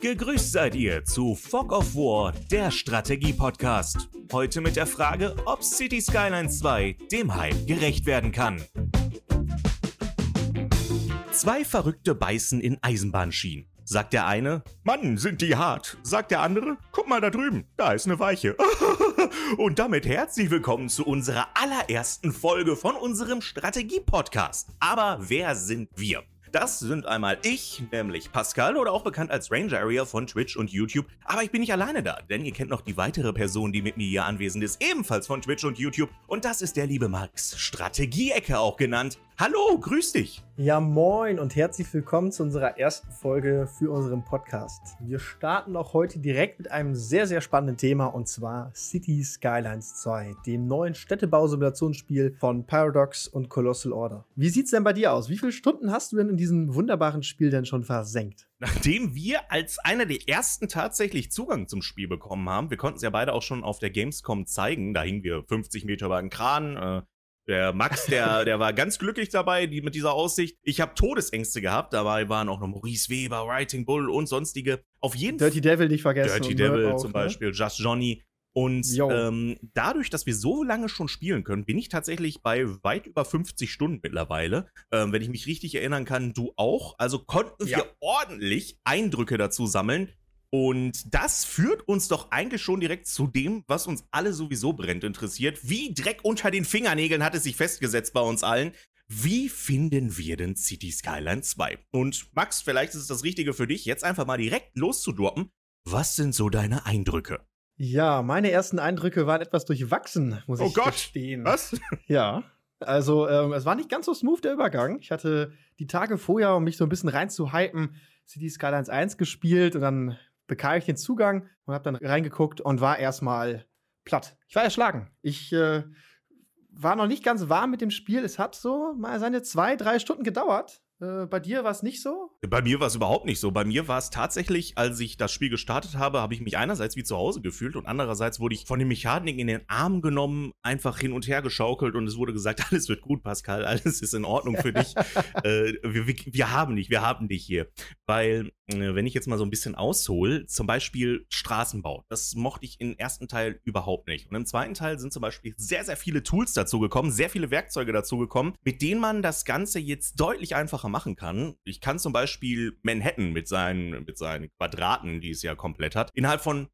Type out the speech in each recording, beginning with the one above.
Gegrüßt seid ihr zu Fog of War, der Strategie-Podcast. Heute mit der Frage, ob City Skylines 2 dem Hype gerecht werden kann. Zwei Verrückte beißen in Eisenbahnschienen. Sagt der eine, Mann, sind die hart. Sagt der andere, guck mal da drüben, da ist eine Weiche. Und damit herzlich willkommen zu unserer allerersten Folge von unserem Strategie-Podcast. Aber wer sind wir? Das sind einmal ich, nämlich Pascal oder auch bekannt als Ranger Area von Twitch und YouTube. Aber ich bin nicht alleine da, denn ihr kennt noch die weitere Person, die mit mir hier anwesend ist, ebenfalls von Twitch und YouTube. Und das ist der liebe Max, Strategieecke auch genannt. Hallo, grüß dich. Ja, moin und herzlich willkommen zu unserer ersten Folge für unseren Podcast. Wir starten auch heute direkt mit einem sehr, sehr spannenden Thema und zwar City Skylines 2, dem neuen Städtebausimulationsspiel von Paradox und Colossal Order. Wie sieht's denn bei dir aus? Wie viele Stunden hast du denn in diesem wunderbaren Spiel denn schon versenkt? Nachdem wir als einer der ersten tatsächlich Zugang zum Spiel bekommen haben, wir konnten es ja beide auch schon auf der Gamescom zeigen, da hingen wir 50 Meter über einen Kran, äh, der Max, der, der war ganz glücklich dabei die, mit dieser Aussicht. Ich habe Todesängste gehabt. Dabei waren auch noch Maurice Weber, Writing Bull und sonstige. Auf jeden Dirty Devil nicht vergessen. Dirty Devil auch, zum ne? Beispiel, Just Johnny. Und ähm, dadurch, dass wir so lange schon spielen können, bin ich tatsächlich bei weit über 50 Stunden mittlerweile. Ähm, wenn ich mich richtig erinnern kann, du auch. Also konnten wir ja. ordentlich Eindrücke dazu sammeln, und das führt uns doch eigentlich schon direkt zu dem, was uns alle sowieso brennt interessiert. Wie Dreck unter den Fingernägeln hat es sich festgesetzt bei uns allen. Wie finden wir denn City Skyline 2? Und Max, vielleicht ist es das Richtige für dich, jetzt einfach mal direkt loszudroppen. Was sind so deine Eindrücke? Ja, meine ersten Eindrücke waren etwas durchwachsen, muss oh ich Gott. gestehen. Was? Ja. Also, ähm, es war nicht ganz so smooth der Übergang. Ich hatte die Tage vorher, um mich so ein bisschen reinzuhypen, City Skylines 1 gespielt und dann bekam ich den Zugang und habe dann reingeguckt und war erstmal platt. Ich war erschlagen. Ich äh, war noch nicht ganz warm mit dem Spiel. Es hat so mal seine zwei, drei Stunden gedauert. Äh, bei dir war es nicht so? Bei mir war es überhaupt nicht so. Bei mir war es tatsächlich, als ich das Spiel gestartet habe, habe ich mich einerseits wie zu Hause gefühlt und andererseits wurde ich von den Mechaniken in den Arm genommen, einfach hin und her geschaukelt und es wurde gesagt, alles wird gut, Pascal, alles ist in Ordnung für dich. äh, wir, wir, wir, haben dich, wir haben dich hier. Weil, äh, wenn ich jetzt mal so ein bisschen aushole, zum Beispiel Straßenbau, das mochte ich im ersten Teil überhaupt nicht. Und im zweiten Teil sind zum Beispiel sehr, sehr viele Tools dazu gekommen, sehr viele Werkzeuge dazu gekommen, mit denen man das Ganze jetzt deutlich einfacher Sache machen kann. Ich kann zum Beispiel Manhattan mit seinen, mit seinen Quadraten, die es ja komplett hat, innerhalb von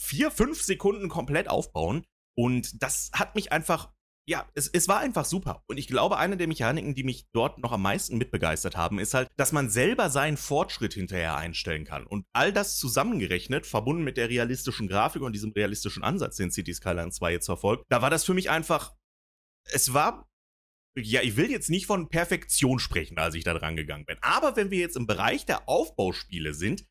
vier, fünf Sekunden komplett aufbauen. Und das hat mich einfach, ja, es, es war einfach super. Und ich glaube, eine der Mechaniken, die mich dort noch am meisten mitbegeistert haben, ist halt, dass man selber seinen Fortschritt hinterher einstellen kann. Und all das zusammengerechnet, verbunden mit der realistischen Grafik und diesem realistischen Ansatz, den City Skyline 2 jetzt verfolgt, da war das für mich einfach es war ja, ich will jetzt nicht von Perfektion sprechen, als ich da dran gegangen bin. Aber wenn wir jetzt im Bereich der Aufbauspiele sind,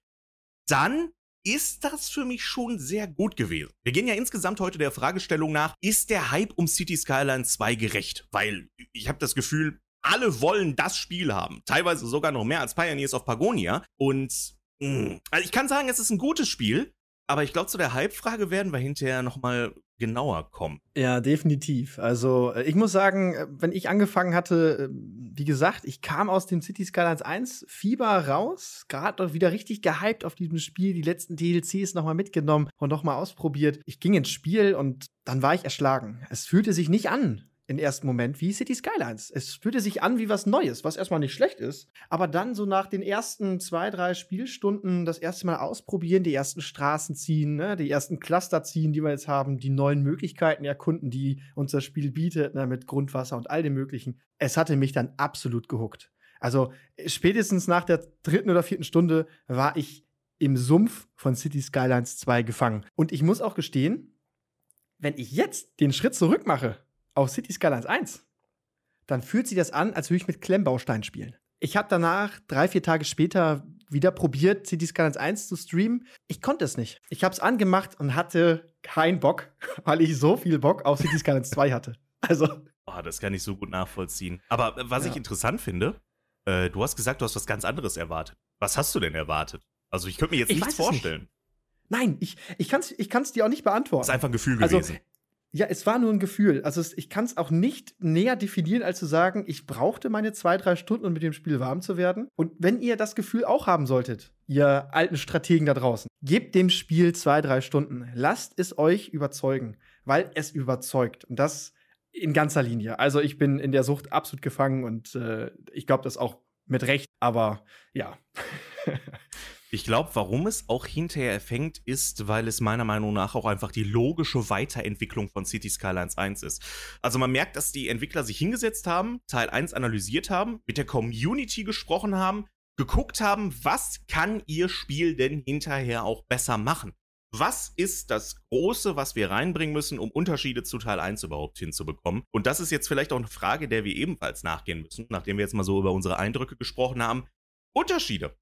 dann ist das für mich schon sehr gut gewesen. Wir gehen ja insgesamt heute der Fragestellung nach, ist der Hype um City Skyline 2 gerecht? Weil ich habe das Gefühl, alle wollen das Spiel haben. Teilweise sogar noch mehr als Pioneers of Pagonia. Und mh, hm, also ich kann sagen, es ist ein gutes Spiel. Aber ich glaube, zu der Hype-Frage werden wir hinterher noch mal genauer kommen. Ja, definitiv. Also, äh, ich muss sagen, äh, wenn ich angefangen hatte, äh, wie gesagt, ich kam aus dem City Skylines 1 Fieber raus, gerade wieder richtig gehypt auf diesem Spiel, die letzten DLCs noch mal mitgenommen und noch mal ausprobiert. Ich ging ins Spiel und dann war ich erschlagen. Es fühlte sich nicht an im ersten Moment wie City Skylines. Es fühlte sich an wie was Neues, was erstmal nicht schlecht ist. Aber dann so nach den ersten zwei, drei Spielstunden das erste Mal ausprobieren, die ersten Straßen ziehen, ne, die ersten Cluster ziehen, die wir jetzt haben, die neuen Möglichkeiten erkunden, die uns das Spiel bietet, ne, mit Grundwasser und all dem Möglichen. Es hatte mich dann absolut gehuckt. Also spätestens nach der dritten oder vierten Stunde war ich im Sumpf von City Skylines 2 gefangen. Und ich muss auch gestehen, wenn ich jetzt den Schritt zurück mache auf City Skylines 1, dann fühlt sich das an, als würde ich mit Klemmbaustein spielen. Ich habe danach, drei, vier Tage später, wieder probiert, City Skylines 1 zu streamen. Ich konnte es nicht. Ich habe es angemacht und hatte keinen Bock, weil ich so viel Bock auf City Skylines 2 hatte. Also. Oh, das kann ich so gut nachvollziehen. Aber was ja. ich interessant finde, äh, du hast gesagt, du hast was ganz anderes erwartet. Was hast du denn erwartet? Also, ich könnte mir jetzt ich nichts vorstellen. Nicht. Nein, ich, ich kann es ich kann's dir auch nicht beantworten. Das ist einfach ein Gefühl also, gewesen. Ja, es war nur ein Gefühl. Also es, ich kann es auch nicht näher definieren, als zu sagen, ich brauchte meine zwei, drei Stunden, um mit dem Spiel warm zu werden. Und wenn ihr das Gefühl auch haben solltet, ihr alten Strategen da draußen, gebt dem Spiel zwei, drei Stunden. Lasst es euch überzeugen, weil es überzeugt. Und das in ganzer Linie. Also ich bin in der Sucht absolut gefangen und äh, ich glaube das auch mit Recht, aber ja. Ich glaube, warum es auch hinterher fängt, ist, weil es meiner Meinung nach auch einfach die logische Weiterentwicklung von City Skylines 1 ist. Also man merkt, dass die Entwickler sich hingesetzt haben, Teil 1 analysiert haben, mit der Community gesprochen haben, geguckt haben, was kann ihr Spiel denn hinterher auch besser machen? Was ist das Große, was wir reinbringen müssen, um Unterschiede zu Teil 1 überhaupt hinzubekommen? Und das ist jetzt vielleicht auch eine Frage, der wir ebenfalls nachgehen müssen, nachdem wir jetzt mal so über unsere Eindrücke gesprochen haben. Unterschiede.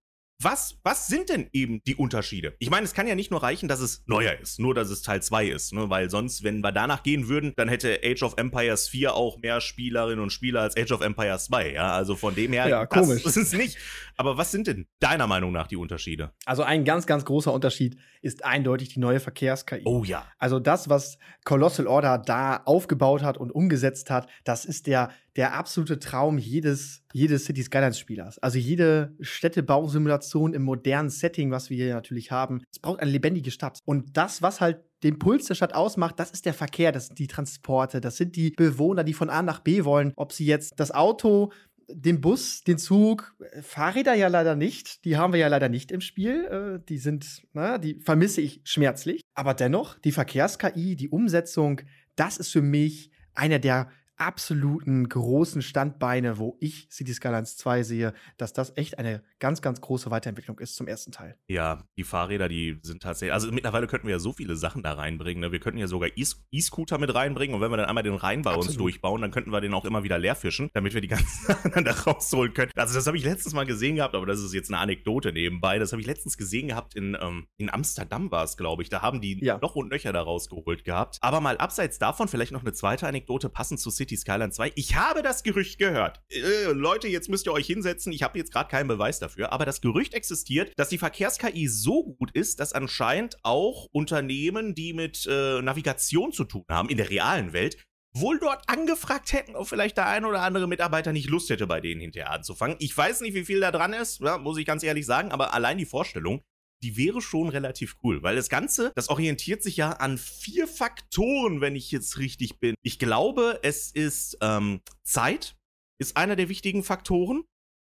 Was, was sind denn eben die Unterschiede? Ich meine, es kann ja nicht nur reichen, dass es neuer ist, nur dass es Teil 2 ist, ne? weil sonst, wenn wir danach gehen würden, dann hätte Age of Empires 4 auch mehr Spielerinnen und Spieler als Age of Empires 2, ja, also von dem her, ja, komisch. das ist es nicht. Aber was sind denn deiner Meinung nach die Unterschiede? Also ein ganz, ganz großer Unterschied ist eindeutig die neue Verkehrs-KI. Oh ja. Also das, was Colossal Order da aufgebaut hat und umgesetzt hat, das ist der der absolute Traum jedes, jedes City Skylines-Spielers. Also jede Städtebausimulation im modernen Setting, was wir hier natürlich haben. Es braucht eine lebendige Stadt. Und das, was halt den Puls der Stadt ausmacht, das ist der Verkehr, das sind die Transporte, das sind die Bewohner, die von A nach B wollen. Ob sie jetzt das Auto den Bus, den Zug, Fahrräder ja leider nicht. Die haben wir ja leider nicht im Spiel. Äh, die sind, na, die vermisse ich schmerzlich. Aber dennoch, die Verkehrs-KI, die Umsetzung, das ist für mich einer der absoluten großen Standbeine, wo ich City Skylines 2 sehe, dass das echt eine ganz, ganz große Weiterentwicklung ist zum ersten Teil. Ja, die Fahrräder, die sind tatsächlich, also mittlerweile könnten wir ja so viele Sachen da reinbringen. Ne? Wir könnten ja sogar E-Scooter mit reinbringen und wenn wir dann einmal den Rhein bei Absolut. uns durchbauen, dann könnten wir den auch immer wieder leer fischen, damit wir die ganzen Sachen da rausholen können. Also das habe ich letztens mal gesehen gehabt, aber das ist jetzt eine Anekdote nebenbei. Das habe ich letztens gesehen gehabt in, ähm, in Amsterdam war es, glaube ich. Da haben die ja. noch und nöcher da rausgeholt gehabt. Aber mal abseits davon vielleicht noch eine zweite Anekdote passend zu City City Skyline 2. Ich habe das Gerücht gehört. Äh, Leute, jetzt müsst ihr euch hinsetzen. Ich habe jetzt gerade keinen Beweis dafür. Aber das Gerücht existiert, dass die Verkehrs-KI so gut ist, dass anscheinend auch Unternehmen, die mit äh, Navigation zu tun haben, in der realen Welt, wohl dort angefragt hätten, ob vielleicht der ein oder andere Mitarbeiter nicht Lust hätte, bei denen hinterher anzufangen. Ich weiß nicht, wie viel da dran ist, ja, muss ich ganz ehrlich sagen, aber allein die Vorstellung, die wäre schon relativ cool, weil das Ganze, das orientiert sich ja an vier Faktoren, wenn ich jetzt richtig bin. Ich glaube, es ist ähm, Zeit, ist einer der wichtigen Faktoren.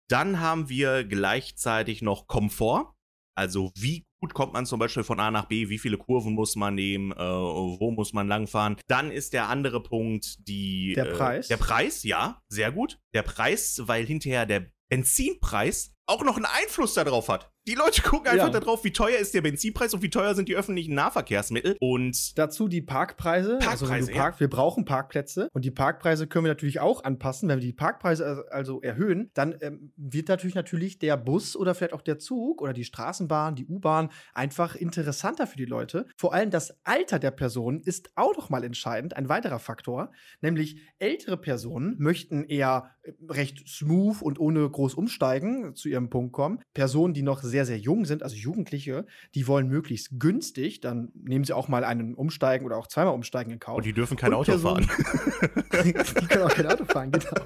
Dann haben wir gleichzeitig noch Komfort. Also wie gut kommt man zum Beispiel von A nach B, wie viele Kurven muss man nehmen, äh, wo muss man langfahren. Dann ist der andere Punkt die... Der Preis. Äh, der Preis, ja, sehr gut. Der Preis, weil hinterher der Benzinpreis auch noch einen Einfluss darauf hat. Die Leute gucken einfach ja. darauf, wie teuer ist der Benzinpreis und wie teuer sind die öffentlichen Nahverkehrsmittel. Und dazu die Parkpreise. Parkpreise also Park, ja. wir brauchen Parkplätze und die Parkpreise können wir natürlich auch anpassen. Wenn wir die Parkpreise also erhöhen, dann ähm, wird natürlich natürlich der Bus oder vielleicht auch der Zug oder die Straßenbahn, die U-Bahn einfach interessanter für die Leute. Vor allem das Alter der Person ist auch noch mal entscheidend, ein weiterer Faktor, nämlich ältere Personen möchten eher äh, recht smooth und ohne groß umsteigen zu ihrem Punkt kommen. Personen, die noch sehr sehr, jung sind, also Jugendliche, die wollen möglichst günstig, dann nehmen sie auch mal einen Umsteigen oder auch zweimal Umsteigen in Kauf. Und die dürfen kein und Auto Personen, fahren. die können auch kein Auto fahren, genau.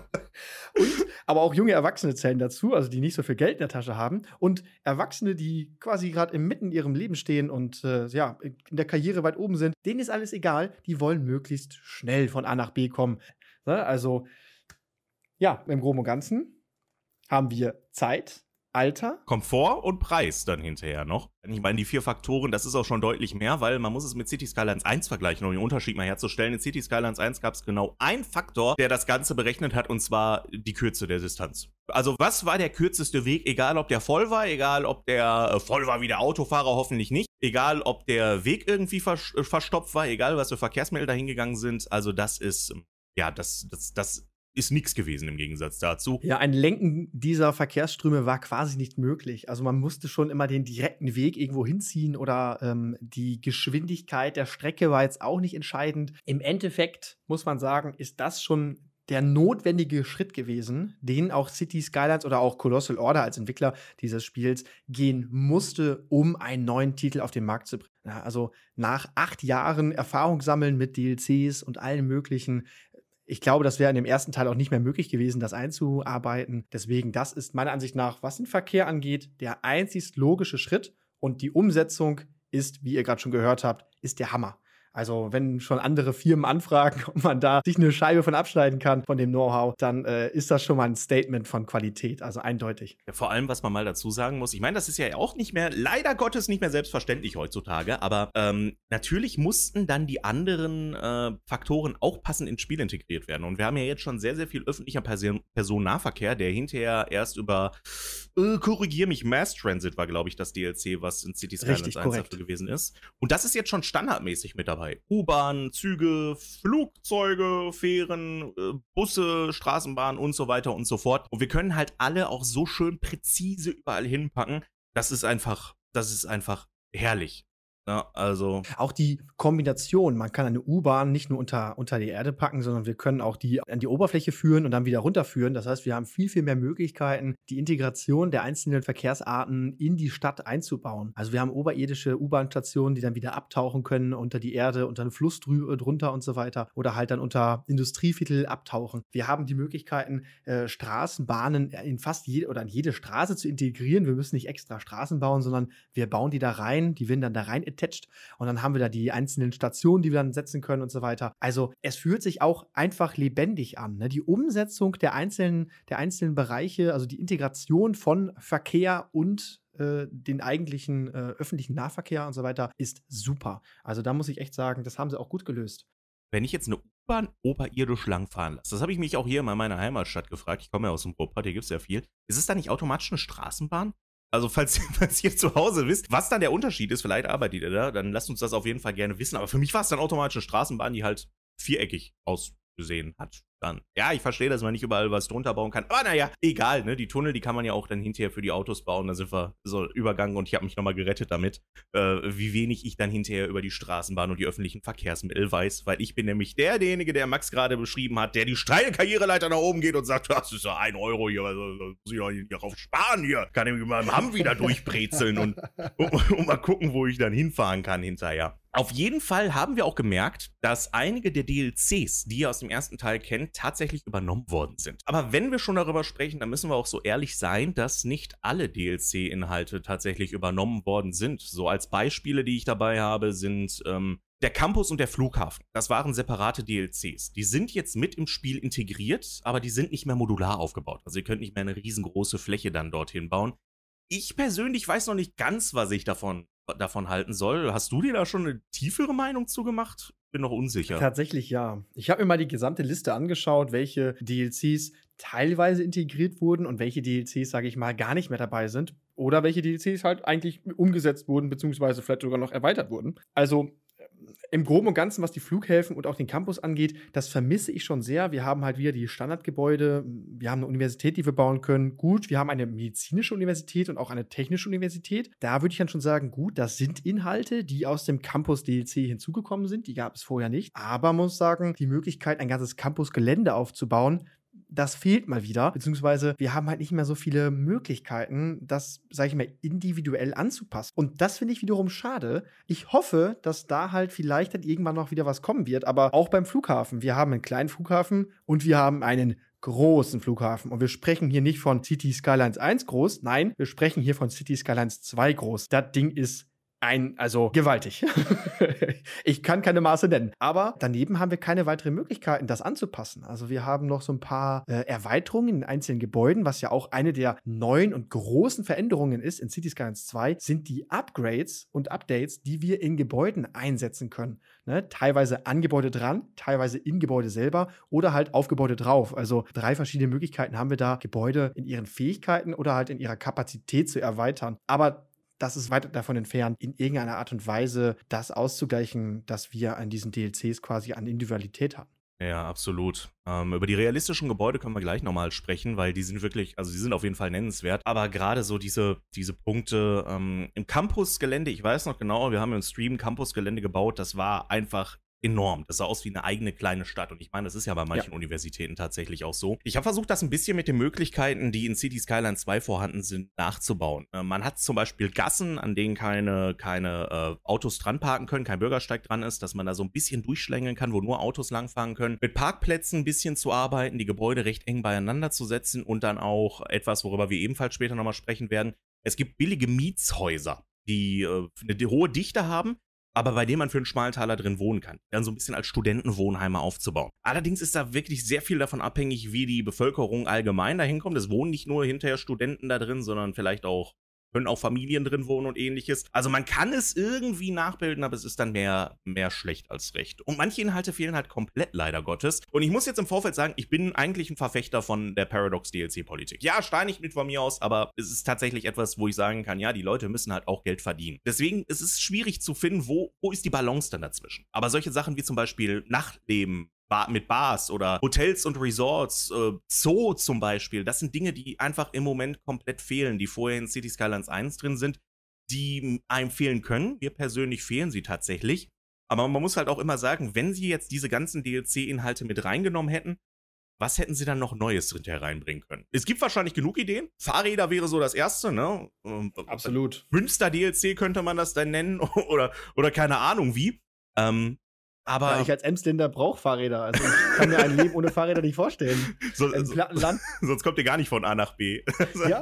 Und, aber auch junge Erwachsene zählen dazu, also die nicht so viel Geld in der Tasche haben. Und Erwachsene, die quasi gerade mitten in ihrem Leben stehen und äh, ja, in der Karriere weit oben sind, denen ist alles egal. Die wollen möglichst schnell von A nach B kommen. Ne? Also, ja, im Groben und Ganzen haben wir Zeit, Alter. Komfort und Preis dann hinterher noch. Ich meine, die vier Faktoren, das ist auch schon deutlich mehr, weil man muss es mit City Skylines 1 vergleichen, um den Unterschied mal herzustellen. In City Skylines 1 gab es genau einen Faktor, der das Ganze berechnet hat, und zwar die Kürze der Distanz. Also was war der kürzeste Weg, egal ob der voll war, egal ob der äh, voll war wie der Autofahrer, hoffentlich nicht, egal ob der Weg irgendwie äh, verstopft war, egal was für Verkehrsmittel dahingegangen sind. Also das ist, ja, das, das, das ist nichts gewesen im Gegensatz dazu. Ja, ein Lenken dieser Verkehrsströme war quasi nicht möglich. Also man musste schon immer den direkten Weg irgendwo hinziehen oder ähm, die Geschwindigkeit der Strecke war jetzt auch nicht entscheidend. Im Endeffekt muss man sagen, ist das schon der notwendige Schritt gewesen, den auch City Skylines oder auch Colossal Order als Entwickler dieses Spiels gehen musste, um einen neuen Titel auf den Markt zu bringen. Also nach acht Jahren Erfahrung sammeln mit DLCs und allen möglichen. Ich glaube, das wäre in dem ersten Teil auch nicht mehr möglich gewesen, das einzuarbeiten. Deswegen, das ist meiner Ansicht nach, was den Verkehr angeht, der einzig logische Schritt. Und die Umsetzung ist, wie ihr gerade schon gehört habt, ist der Hammer. Also, wenn schon andere Firmen anfragen, ob man da sich eine Scheibe von abschneiden kann, von dem Know-how, dann äh, ist das schon mal ein Statement von Qualität, also eindeutig. Ja, vor allem, was man mal dazu sagen muss, ich meine, das ist ja auch nicht mehr, leider Gottes nicht mehr selbstverständlich heutzutage, aber ähm, natürlich mussten dann die anderen äh, Faktoren auch passend ins Spiel integriert werden. Und wir haben ja jetzt schon sehr, sehr viel öffentlicher Person Personennahverkehr, der hinterher erst über, äh, korrigier mich, Mass Transit war, glaube ich, das DLC, was in City Skylines 1 gewesen ist. Und das ist jetzt schon standardmäßig mit dabei dabei. U-Bahn, Züge, Flugzeuge, Fähren, äh, Busse, Straßenbahnen und so weiter und so fort. Und wir können halt alle auch so schön präzise überall hinpacken. Das ist einfach, das ist einfach herrlich. Ja, also. Auch die Kombination, man kann eine U-Bahn nicht nur unter, unter die Erde packen, sondern wir können auch die an die Oberfläche führen und dann wieder runterführen. Das heißt, wir haben viel, viel mehr Möglichkeiten, die Integration der einzelnen Verkehrsarten in die Stadt einzubauen. Also wir haben oberirdische U-Bahn-Stationen, die dann wieder abtauchen können unter die Erde, unter einen Fluss äh, drunter und so weiter. Oder halt dann unter Industrieviertel abtauchen. Wir haben die Möglichkeiten, äh, Straßenbahnen in fast jede oder in jede Straße zu integrieren. Wir müssen nicht extra Straßen bauen, sondern wir bauen die da rein, die werden dann da rein attached. Und dann haben wir da die einzelnen Stationen, die wir dann setzen können und so weiter. Also es fühlt sich auch einfach lebendig an. Ne? Die Umsetzung der einzelnen, der einzelnen Bereiche, also die Integration von Verkehr und äh, den eigentlichen äh, öffentlichen Nahverkehr und so weiter ist super. Also da muss ich echt sagen, das haben sie auch gut gelöst. Wenn ich jetzt eine U-Bahn oberirdisch langfahren lasse, das habe ich mich auch hier in meiner Heimatstadt gefragt, ich komme ja aus dem Ruhrpott, hier gibt es ja viel, ist es da nicht automatisch eine Straßenbahn? Also, falls, falls ihr zu Hause wisst, was dann der Unterschied ist, vielleicht arbeitet ihr da, dann lasst uns das auf jeden Fall gerne wissen. Aber für mich war es dann automatisch eine Straßenbahn, die halt viereckig ausgesehen hat dann. Ja, ich verstehe, dass man nicht überall was drunter bauen kann. Aber naja, egal, ne? Die Tunnel, die kann man ja auch dann hinterher für die Autos bauen. Da sind wir so übergangen und ich habe mich nochmal gerettet damit, äh, wie wenig ich dann hinterher über die Straßenbahn und die öffentlichen Verkehrsmittel weiß, weil ich bin nämlich der, derjenige, der Max gerade beschrieben hat, der die steile Karriereleiter nach oben geht und sagt, das ist ja ein Euro hier, also, muss ich doch nicht darauf sparen hier. Kann ich mit meinem Hamm wieder durchbrezeln und, und, und mal gucken, wo ich dann hinfahren kann hinterher. Auf jeden Fall haben wir auch gemerkt, dass einige der DLCs, die ihr aus dem ersten Teil kennt, tatsächlich übernommen worden sind. Aber wenn wir schon darüber sprechen, dann müssen wir auch so ehrlich sein, dass nicht alle DLC-Inhalte tatsächlich übernommen worden sind. So als Beispiele, die ich dabei habe, sind ähm, der Campus und der Flughafen. Das waren separate DLCs. Die sind jetzt mit im Spiel integriert, aber die sind nicht mehr modular aufgebaut. Also ihr könnt nicht mehr eine riesengroße Fläche dann dorthin bauen. Ich persönlich weiß noch nicht ganz, was ich davon davon halten soll. Hast du dir da schon eine tiefere Meinung zugemacht? bin noch unsicher. Tatsächlich ja. Ich habe mir mal die gesamte Liste angeschaut, welche DLCs teilweise integriert wurden und welche DLCs, sage ich mal, gar nicht mehr dabei sind. Oder welche DLCs halt eigentlich umgesetzt wurden, beziehungsweise vielleicht sogar noch erweitert wurden. Also im Groben und Ganzen, was die Flughäfen und auch den Campus angeht, das vermisse ich schon sehr. Wir haben halt wieder die Standardgebäude, wir haben eine Universität, die wir bauen können. Gut, wir haben eine medizinische Universität und auch eine technische Universität. Da würde ich dann schon sagen, gut, das sind Inhalte, die aus dem Campus-DLC hinzugekommen sind. Die gab es vorher nicht. Aber muss sagen, die Möglichkeit, ein ganzes Campus-Gelände aufzubauen, das fehlt mal wieder, beziehungsweise wir haben halt nicht mehr so viele Möglichkeiten, das, sage ich mal, individuell anzupassen. Und das finde ich wiederum schade. Ich hoffe, dass da halt vielleicht dann irgendwann noch wieder was kommen wird, aber auch beim Flughafen. Wir haben einen kleinen Flughafen und wir haben einen großen Flughafen. Und wir sprechen hier nicht von City Skylines 1 groß, nein, wir sprechen hier von City Skylines 2 groß. Das Ding ist ein, also gewaltig. ich kann keine Maße nennen. Aber daneben haben wir keine weiteren Möglichkeiten, das anzupassen. Also wir haben noch so ein paar äh, Erweiterungen in einzelnen Gebäuden, was ja auch eine der neuen und großen Veränderungen ist in City Skylines 2, sind die Upgrades und Updates, die wir in Gebäuden einsetzen können. Ne? Teilweise an Gebäude dran, teilweise in Gebäude selber oder halt auf Gebäude drauf. Also drei verschiedene Möglichkeiten haben wir da, Gebäude in ihren Fähigkeiten oder halt in ihrer Kapazität zu erweitern. Aber das ist weit davon entfernt, in irgendeiner Art und Weise das auszugleichen, dass wir an diesen DLCs quasi an Individualität haben. Ja, absolut. Ähm, über die realistischen Gebäude können wir gleich nochmal sprechen, weil die sind wirklich, also die sind auf jeden Fall nennenswert. Aber gerade so diese, diese Punkte ähm, im Campusgelände, ich weiß noch genau, wir haben im Stream Campusgelände gebaut, das war einfach enorm. Das sah aus wie eine eigene kleine Stadt. Und ich meine, das ist ja bei manchen ja. Universitäten tatsächlich auch so. Ich habe versucht, das ein bisschen mit den Möglichkeiten, die in City Skyline 2 vorhanden sind, nachzubauen. Äh, man hat zum Beispiel Gassen, an denen keine, keine äh, Autos dran parken können, kein Bürgersteig dran ist, dass man da so ein bisschen durchschlängeln kann, wo nur Autos langfahren können. Mit Parkplätzen ein bisschen zu arbeiten, die Gebäude recht eng beieinander zu setzen und dann auch etwas, worüber wir ebenfalls später nochmal sprechen werden. Es gibt billige Mietshäuser, die äh, eine hohe Dichte haben, aber bei dem man für einen schmalen Taler drin wohnen kann. Dann so ein bisschen als Studentenwohnheime aufzubauen. Allerdings ist da wirklich sehr viel davon abhängig, wie die Bevölkerung allgemein dahin kommt. Es wohnen nicht nur hinterher Studenten da drin, sondern vielleicht auch können auch Familien drin wohnen und ähnliches. Also man kann es irgendwie nachbilden, aber es ist dann mehr, mehr schlecht als recht. Und manche Inhalte fehlen halt komplett leider Gottes. Und ich muss jetzt im Vorfeld sagen, ich bin eigentlich ein Verfechter von der Paradox DLC-Politik. Ja, steinig mit von mir aus, aber es ist tatsächlich etwas, wo ich sagen kann, ja, die Leute müssen halt auch Geld verdienen. Deswegen ist es schwierig zu finden, wo, wo ist die Balance dann dazwischen. Aber solche Sachen wie zum Beispiel Nachtleben, mit Bars oder Hotels und Resorts, äh, Zoo zum Beispiel. Das sind Dinge, die einfach im Moment komplett fehlen, die vorher in City Skylines 1 drin sind, die einem fehlen können. Mir persönlich fehlen sie tatsächlich. Aber man muss halt auch immer sagen, wenn sie jetzt diese ganzen DLC-Inhalte mit reingenommen hätten, was hätten sie dann noch Neues drin hereinbringen können? Es gibt wahrscheinlich genug Ideen. Fahrräder wäre so das erste, ne? Absolut. Münster-DLC könnte man das dann nennen oder, oder keine Ahnung wie. Ähm, aber ja, ich als Emsländer brauche Fahrräder. Also ich kann mir ein Leben ohne Fahrräder nicht vorstellen. So, Im so, Plattenland. Sonst kommt ihr gar nicht von A nach B. ja.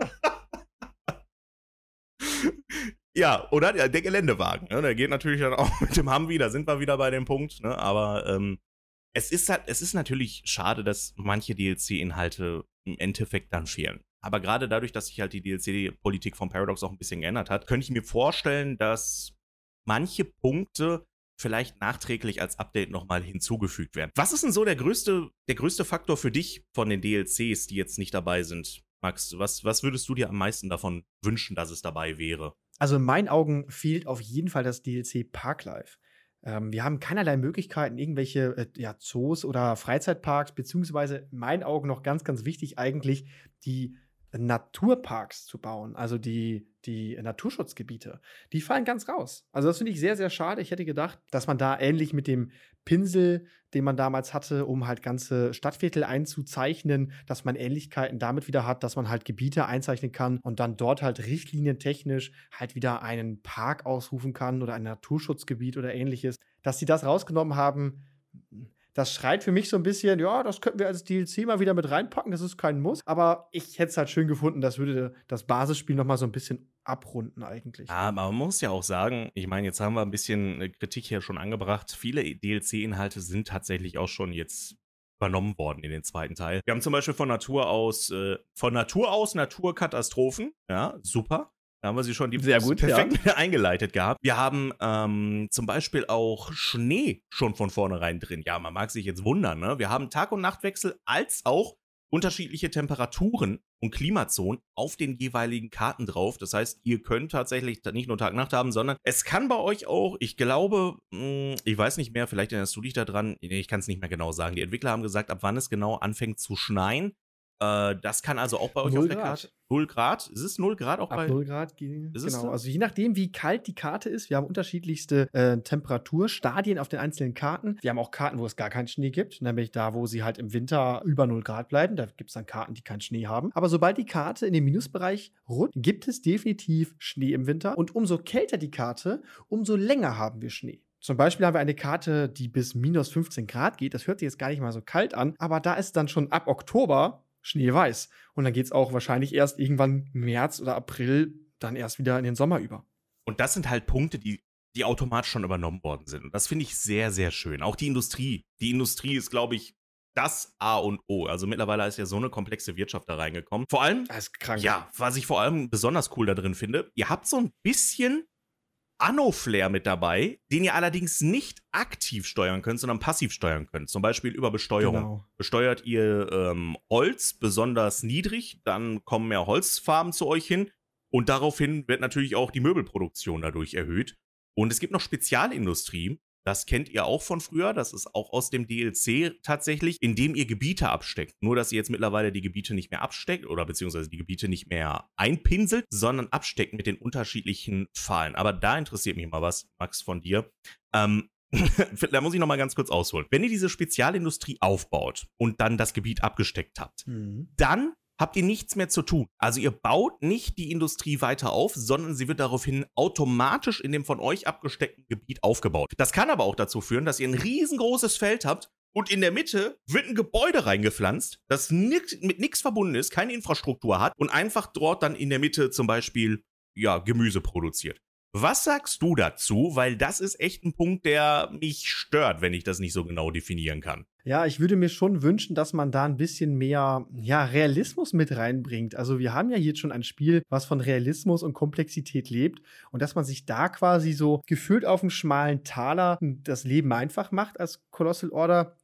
Ja, oder der, der Geländewagen. Ne? Der geht natürlich dann auch mit dem Humvee, da sind wir wieder bei dem Punkt. Ne? Aber ähm, es, ist halt, es ist natürlich schade, dass manche DLC-Inhalte im Endeffekt dann fehlen. Aber gerade dadurch, dass sich halt die DLC-Politik von Paradox auch ein bisschen geändert hat, könnte ich mir vorstellen, dass manche Punkte vielleicht nachträglich als Update nochmal hinzugefügt werden. Was ist denn so der größte, der größte Faktor für dich von den DLCs, die jetzt nicht dabei sind? Max, was, was würdest du dir am meisten davon wünschen, dass es dabei wäre? Also in meinen Augen fehlt auf jeden Fall das DLC Parklife. Ähm, wir haben keinerlei Möglichkeiten, irgendwelche äh, ja, Zoos oder Freizeitparks, beziehungsweise in meinen Augen noch ganz, ganz wichtig eigentlich die Naturparks zu bauen, also die, die Naturschutzgebiete, die fallen ganz raus. Also das finde ich sehr, sehr schade. Ich hätte gedacht, dass man da ähnlich mit dem Pinsel, den man damals hatte, um halt ganze Stadtviertel einzuzeichnen, dass man Ähnlichkeiten damit wieder hat, dass man halt Gebiete einzeichnen kann und dann dort halt richtlinientechnisch halt wieder einen Park ausrufen kann oder ein Naturschutzgebiet oder ähnliches. Dass sie das rausgenommen haben, das schreit für mich so ein bisschen, ja, das könnten wir als DLC mal wieder mit reinpacken, das ist kein Muss. Aber ich hätte es halt schön gefunden, das würde das Basisspiel noch mal so ein bisschen abrunden eigentlich. Ja, aber man muss ja auch sagen, ich meine, jetzt haben wir ein bisschen Kritik hier schon angebracht. Viele DLC-Inhalte sind tatsächlich auch schon jetzt übernommen worden in den zweiten Teil. Wir haben zum Beispiel von Natur aus, äh, von Natur aus Naturkatastrophen. Ja, super. Da haben wir sie schon die Sehr gut, perfekt ja. eingeleitet gehabt. Wir haben ähm, zum Beispiel auch Schnee schon von vornherein drin. Ja, man mag sich jetzt wundern, ne? Wir haben Tag- und Nachtwechsel als auch unterschiedliche Temperaturen und Klimazonen auf den jeweiligen Karten drauf. Das heißt, ihr könnt tatsächlich nicht nur Tag-Nacht haben, sondern es kann bei euch auch, ich glaube, hm, ich weiß nicht mehr, vielleicht erinnerst du dich daran, ich kann es nicht mehr genau sagen. Die Entwickler haben gesagt, ab wann es genau anfängt zu schneien. Äh, das kann also auch bei euch auf der Grad. Karte. 0 Grad? Ist es 0 Grad auch Ab bei? 0 Grad, genau. Also je nachdem, wie kalt die Karte ist. Wir haben unterschiedlichste äh, Temperaturstadien auf den einzelnen Karten. Wir haben auch Karten, wo es gar keinen Schnee gibt, nämlich da, wo sie halt im Winter über 0 Grad bleiben. Da gibt es dann Karten, die keinen Schnee haben. Aber sobald die Karte in den Minusbereich rutscht, gibt es definitiv Schnee im Winter. Und umso kälter die Karte, umso länger haben wir Schnee. Zum Beispiel haben wir eine Karte, die bis minus 15 Grad geht. Das hört sich jetzt gar nicht mal so kalt an, aber da ist dann schon ab Oktober schneeweiß. Und dann geht es auch wahrscheinlich erst irgendwann März oder April dann erst wieder in den Sommer über. Und das sind halt Punkte, die, die automatisch schon übernommen worden sind. Und das finde ich sehr, sehr schön. Auch die Industrie. Die Industrie ist, glaube ich, das A und O. Also mittlerweile ist ja so eine komplexe Wirtschaft da reingekommen. Vor allem, das ist krank. ja, was ich vor allem besonders cool da drin finde, ihr habt so ein bisschen Anno-Flair mit dabei, den ihr allerdings nicht aktiv steuern könnt, sondern passiv steuern könnt. Zum Beispiel über Besteuerung. Genau. Besteuert ihr ähm, Holz besonders niedrig, dann kommen mehr Holzfarben zu euch hin und daraufhin wird natürlich auch die Möbelproduktion dadurch erhöht. Und es gibt noch Spezialindustrie, das kennt ihr auch von früher. Das ist auch aus dem DLC tatsächlich, indem ihr Gebiete absteckt. Nur, dass ihr jetzt mittlerweile die Gebiete nicht mehr absteckt oder beziehungsweise die Gebiete nicht mehr einpinselt, sondern absteckt mit den unterschiedlichen Pfahlen. Aber da interessiert mich mal was, Max, von dir. Ähm, da muss ich noch mal ganz kurz ausholen. Wenn ihr diese Spezialindustrie aufbaut und dann das Gebiet abgesteckt habt, mhm. dann habt ihr nichts mehr zu tun. Also ihr baut nicht die Industrie weiter auf, sondern sie wird daraufhin automatisch in dem von euch abgesteckten Gebiet aufgebaut. Das kann aber auch dazu führen, dass ihr ein riesengroßes Feld habt und in der Mitte wird ein Gebäude reingepflanzt, das nix, mit nichts verbunden ist, keine Infrastruktur hat und einfach dort dann in der Mitte zum Beispiel ja, Gemüse produziert. Was sagst du dazu? Weil das ist echt ein Punkt, der mich stört, wenn ich das nicht so genau definieren kann. Ja, ich würde mir schon wünschen, dass man da ein bisschen mehr ja, Realismus mit reinbringt. Also wir haben ja jetzt schon ein Spiel, was von Realismus und Komplexität lebt und dass man sich da quasi so gefühlt auf dem schmalen Taler das Leben einfach macht als Colossal Order.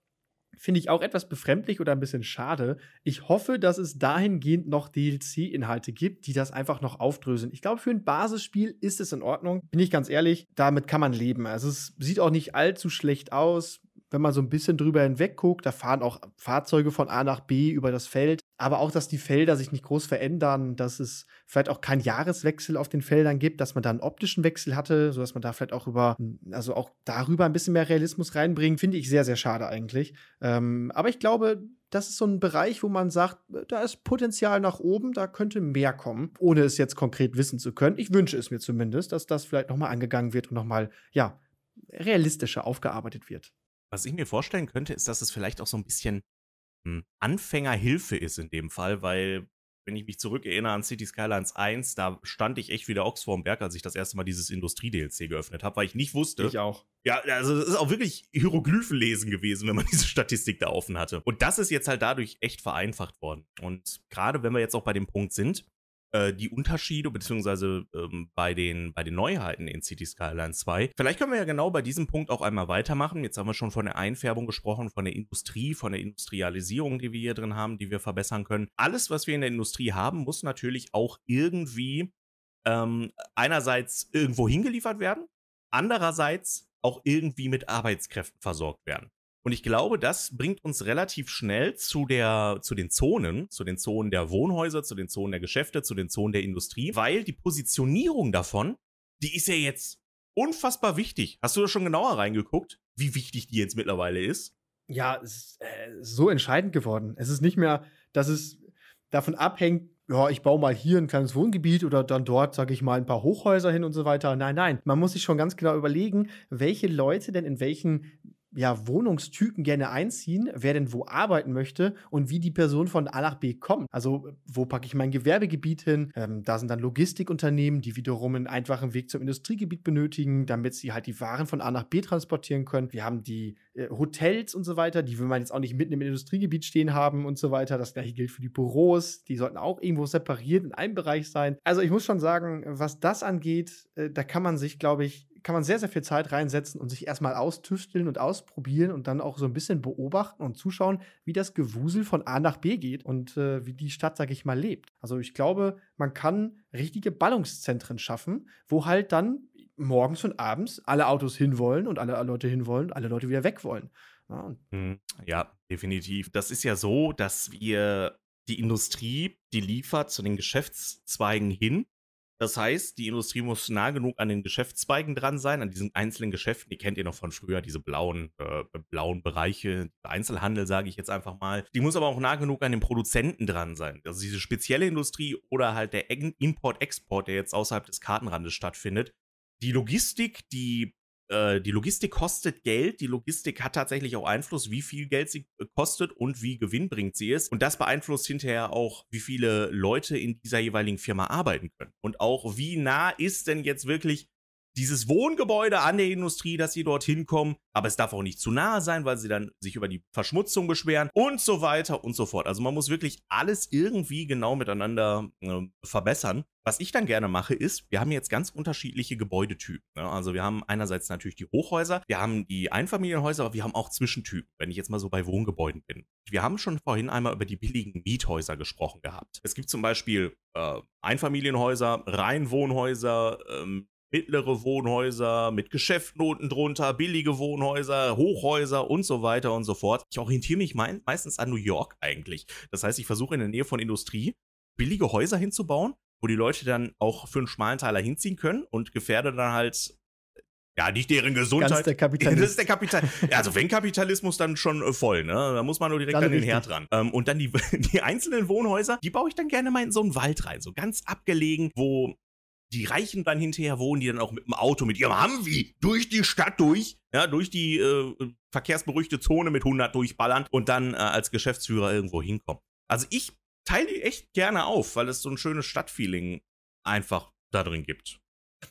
Finde ich auch etwas befremdlich oder ein bisschen schade. Ich hoffe, dass es dahingehend noch DLC-Inhalte gibt, die das einfach noch aufdröseln. Ich glaube, für ein Basisspiel ist es in Ordnung. Bin ich ganz ehrlich, damit kann man leben. Also es sieht auch nicht allzu schlecht aus wenn man so ein bisschen drüber hinweg guckt, da fahren auch Fahrzeuge von A nach B über das Feld. Aber auch, dass die Felder sich nicht groß verändern, dass es vielleicht auch keinen Jahreswechsel auf den Feldern gibt, dass man da einen optischen Wechsel hatte, sodass man da vielleicht auch über, also auch darüber ein bisschen mehr Realismus reinbringt, finde ich sehr, sehr schade eigentlich. Ähm, aber ich glaube, das ist so ein Bereich, wo man sagt, da ist Potenzial nach oben, da könnte mehr kommen, ohne es jetzt konkret wissen zu können. Ich wünsche es mir zumindest, dass das vielleicht nochmal angegangen wird und nochmal, ja, realistischer aufgearbeitet wird. Was ich mir vorstellen könnte, ist, dass es vielleicht auch so ein bisschen hm, Anfängerhilfe ist in dem Fall, weil, wenn ich mich zurückerinnere an City Skylines 1, da stand ich echt wieder Ochs vorm Berg, als ich das erste Mal dieses Industrie-DLC geöffnet habe, weil ich nicht wusste. Ich auch. Ja, also das ist auch wirklich Hieroglyphen lesen gewesen, wenn man diese Statistik da offen hatte. Und das ist jetzt halt dadurch echt vereinfacht worden. Und gerade wenn wir jetzt auch bei dem Punkt sind, äh, die Unterschiede, beziehungsweise ähm, bei, den, bei den Neuheiten in City Skylines 2. Vielleicht können wir ja genau bei diesem Punkt auch einmal weitermachen. Jetzt haben wir schon von der Einfärbung gesprochen, von der Industrie, von der Industrialisierung, die wir hier drin haben, die wir verbessern können. Alles, was wir in der Industrie haben, muss natürlich auch irgendwie ähm, einerseits irgendwo hingeliefert werden, andererseits auch irgendwie mit Arbeitskräften versorgt werden. Und ich glaube, das bringt uns relativ schnell zu, der, zu den Zonen, zu den Zonen der Wohnhäuser, zu den Zonen der Geschäfte, zu den Zonen der Industrie, weil die Positionierung davon, die ist ja jetzt unfassbar wichtig. Hast du da schon genauer reingeguckt, wie wichtig die jetzt mittlerweile ist? Ja, es ist äh, so entscheidend geworden. Es ist nicht mehr, dass es davon abhängt, ja, ich baue mal hier ein kleines Wohngebiet oder dann dort, sage ich mal, ein paar Hochhäuser hin und so weiter. Nein, nein. Man muss sich schon ganz genau überlegen, welche Leute denn in welchen ja, Wohnungstypen gerne einziehen, wer denn wo arbeiten möchte und wie die Person von A nach B kommt. Also, wo packe ich mein Gewerbegebiet hin? Ähm, da sind dann Logistikunternehmen, die wiederum einen einfachen Weg zum Industriegebiet benötigen, damit sie halt die Waren von A nach B transportieren können. Wir haben die äh, Hotels und so weiter, die will man jetzt auch nicht mitten im Industriegebiet stehen haben und so weiter. Das gleiche gilt für die Büros. Die sollten auch irgendwo separiert in einem Bereich sein. Also, ich muss schon sagen, was das angeht, äh, da kann man sich, glaube ich, kann man sehr, sehr viel Zeit reinsetzen und sich erstmal austüfteln und ausprobieren und dann auch so ein bisschen beobachten und zuschauen, wie das Gewusel von A nach B geht und äh, wie die Stadt, sag ich mal, lebt. Also ich glaube, man kann richtige Ballungszentren schaffen, wo halt dann morgens und abends alle Autos hinwollen und alle Leute hinwollen alle Leute wieder weg wollen. Ja, hm, ja, definitiv. Das ist ja so, dass wir die Industrie, die liefert zu den Geschäftszweigen hin das heißt, die Industrie muss nah genug an den Geschäftszweigen dran sein, an diesen einzelnen Geschäften. Die kennt ihr noch von früher, diese blauen, äh, blauen Bereiche, Einzelhandel, sage ich jetzt einfach mal. Die muss aber auch nah genug an den Produzenten dran sein. Also diese spezielle Industrie oder halt der Import-Export, der jetzt außerhalb des Kartenrandes stattfindet. Die Logistik, die äh, die Logistik kostet Geld. Die Logistik hat tatsächlich auch Einfluss, wie viel Geld sie äh, kostet und wie gewinnbringend sie ist. Und das beeinflusst hinterher auch, wie viele Leute in dieser jeweiligen Firma arbeiten können. Und auch, wie nah ist denn jetzt wirklich dieses Wohngebäude an der Industrie, dass sie dorthin kommen. Aber es darf auch nicht zu nahe sein, weil sie dann sich über die Verschmutzung beschweren und so weiter und so fort. Also man muss wirklich alles irgendwie genau miteinander äh, verbessern. Was ich dann gerne mache, ist, wir haben jetzt ganz unterschiedliche Gebäudetypen. Ne? Also wir haben einerseits natürlich die Hochhäuser, wir haben die Einfamilienhäuser, aber wir haben auch Zwischentypen, wenn ich jetzt mal so bei Wohngebäuden bin. Wir haben schon vorhin einmal über die billigen Miethäuser gesprochen gehabt. Es gibt zum Beispiel äh, Einfamilienhäuser, Reihenwohnhäuser, ähm, mittlere Wohnhäuser mit Geschäften unten drunter, billige Wohnhäuser, Hochhäuser und so weiter und so fort. Ich orientiere mich meistens an New York eigentlich. Das heißt, ich versuche in der Nähe von Industrie billige Häuser hinzubauen, wo die Leute dann auch für einen schmalen Teiler hinziehen können und gefährde dann halt Ja, nicht deren Gesundheit. Ganz der Kapitalismus. Das ist der Kapital. Also wenn Kapitalismus dann schon äh, voll, ne? Da muss man nur direkt Dann an den richtig. Herd ran. Ähm, und dann die, die einzelnen Wohnhäuser, die baue ich dann gerne mal in so einen Wald rein, so ganz abgelegen, wo die Reichen dann hinterher wohnen, die dann auch mit dem Auto, mit ihrem Humvee durch die Stadt durch, ja, durch die äh, verkehrsberuhigte Zone mit 100 durchballern und dann äh, als Geschäftsführer irgendwo hinkommen. Also ich teile die echt gerne auf, weil es so ein schönes Stadtfeeling einfach da drin gibt.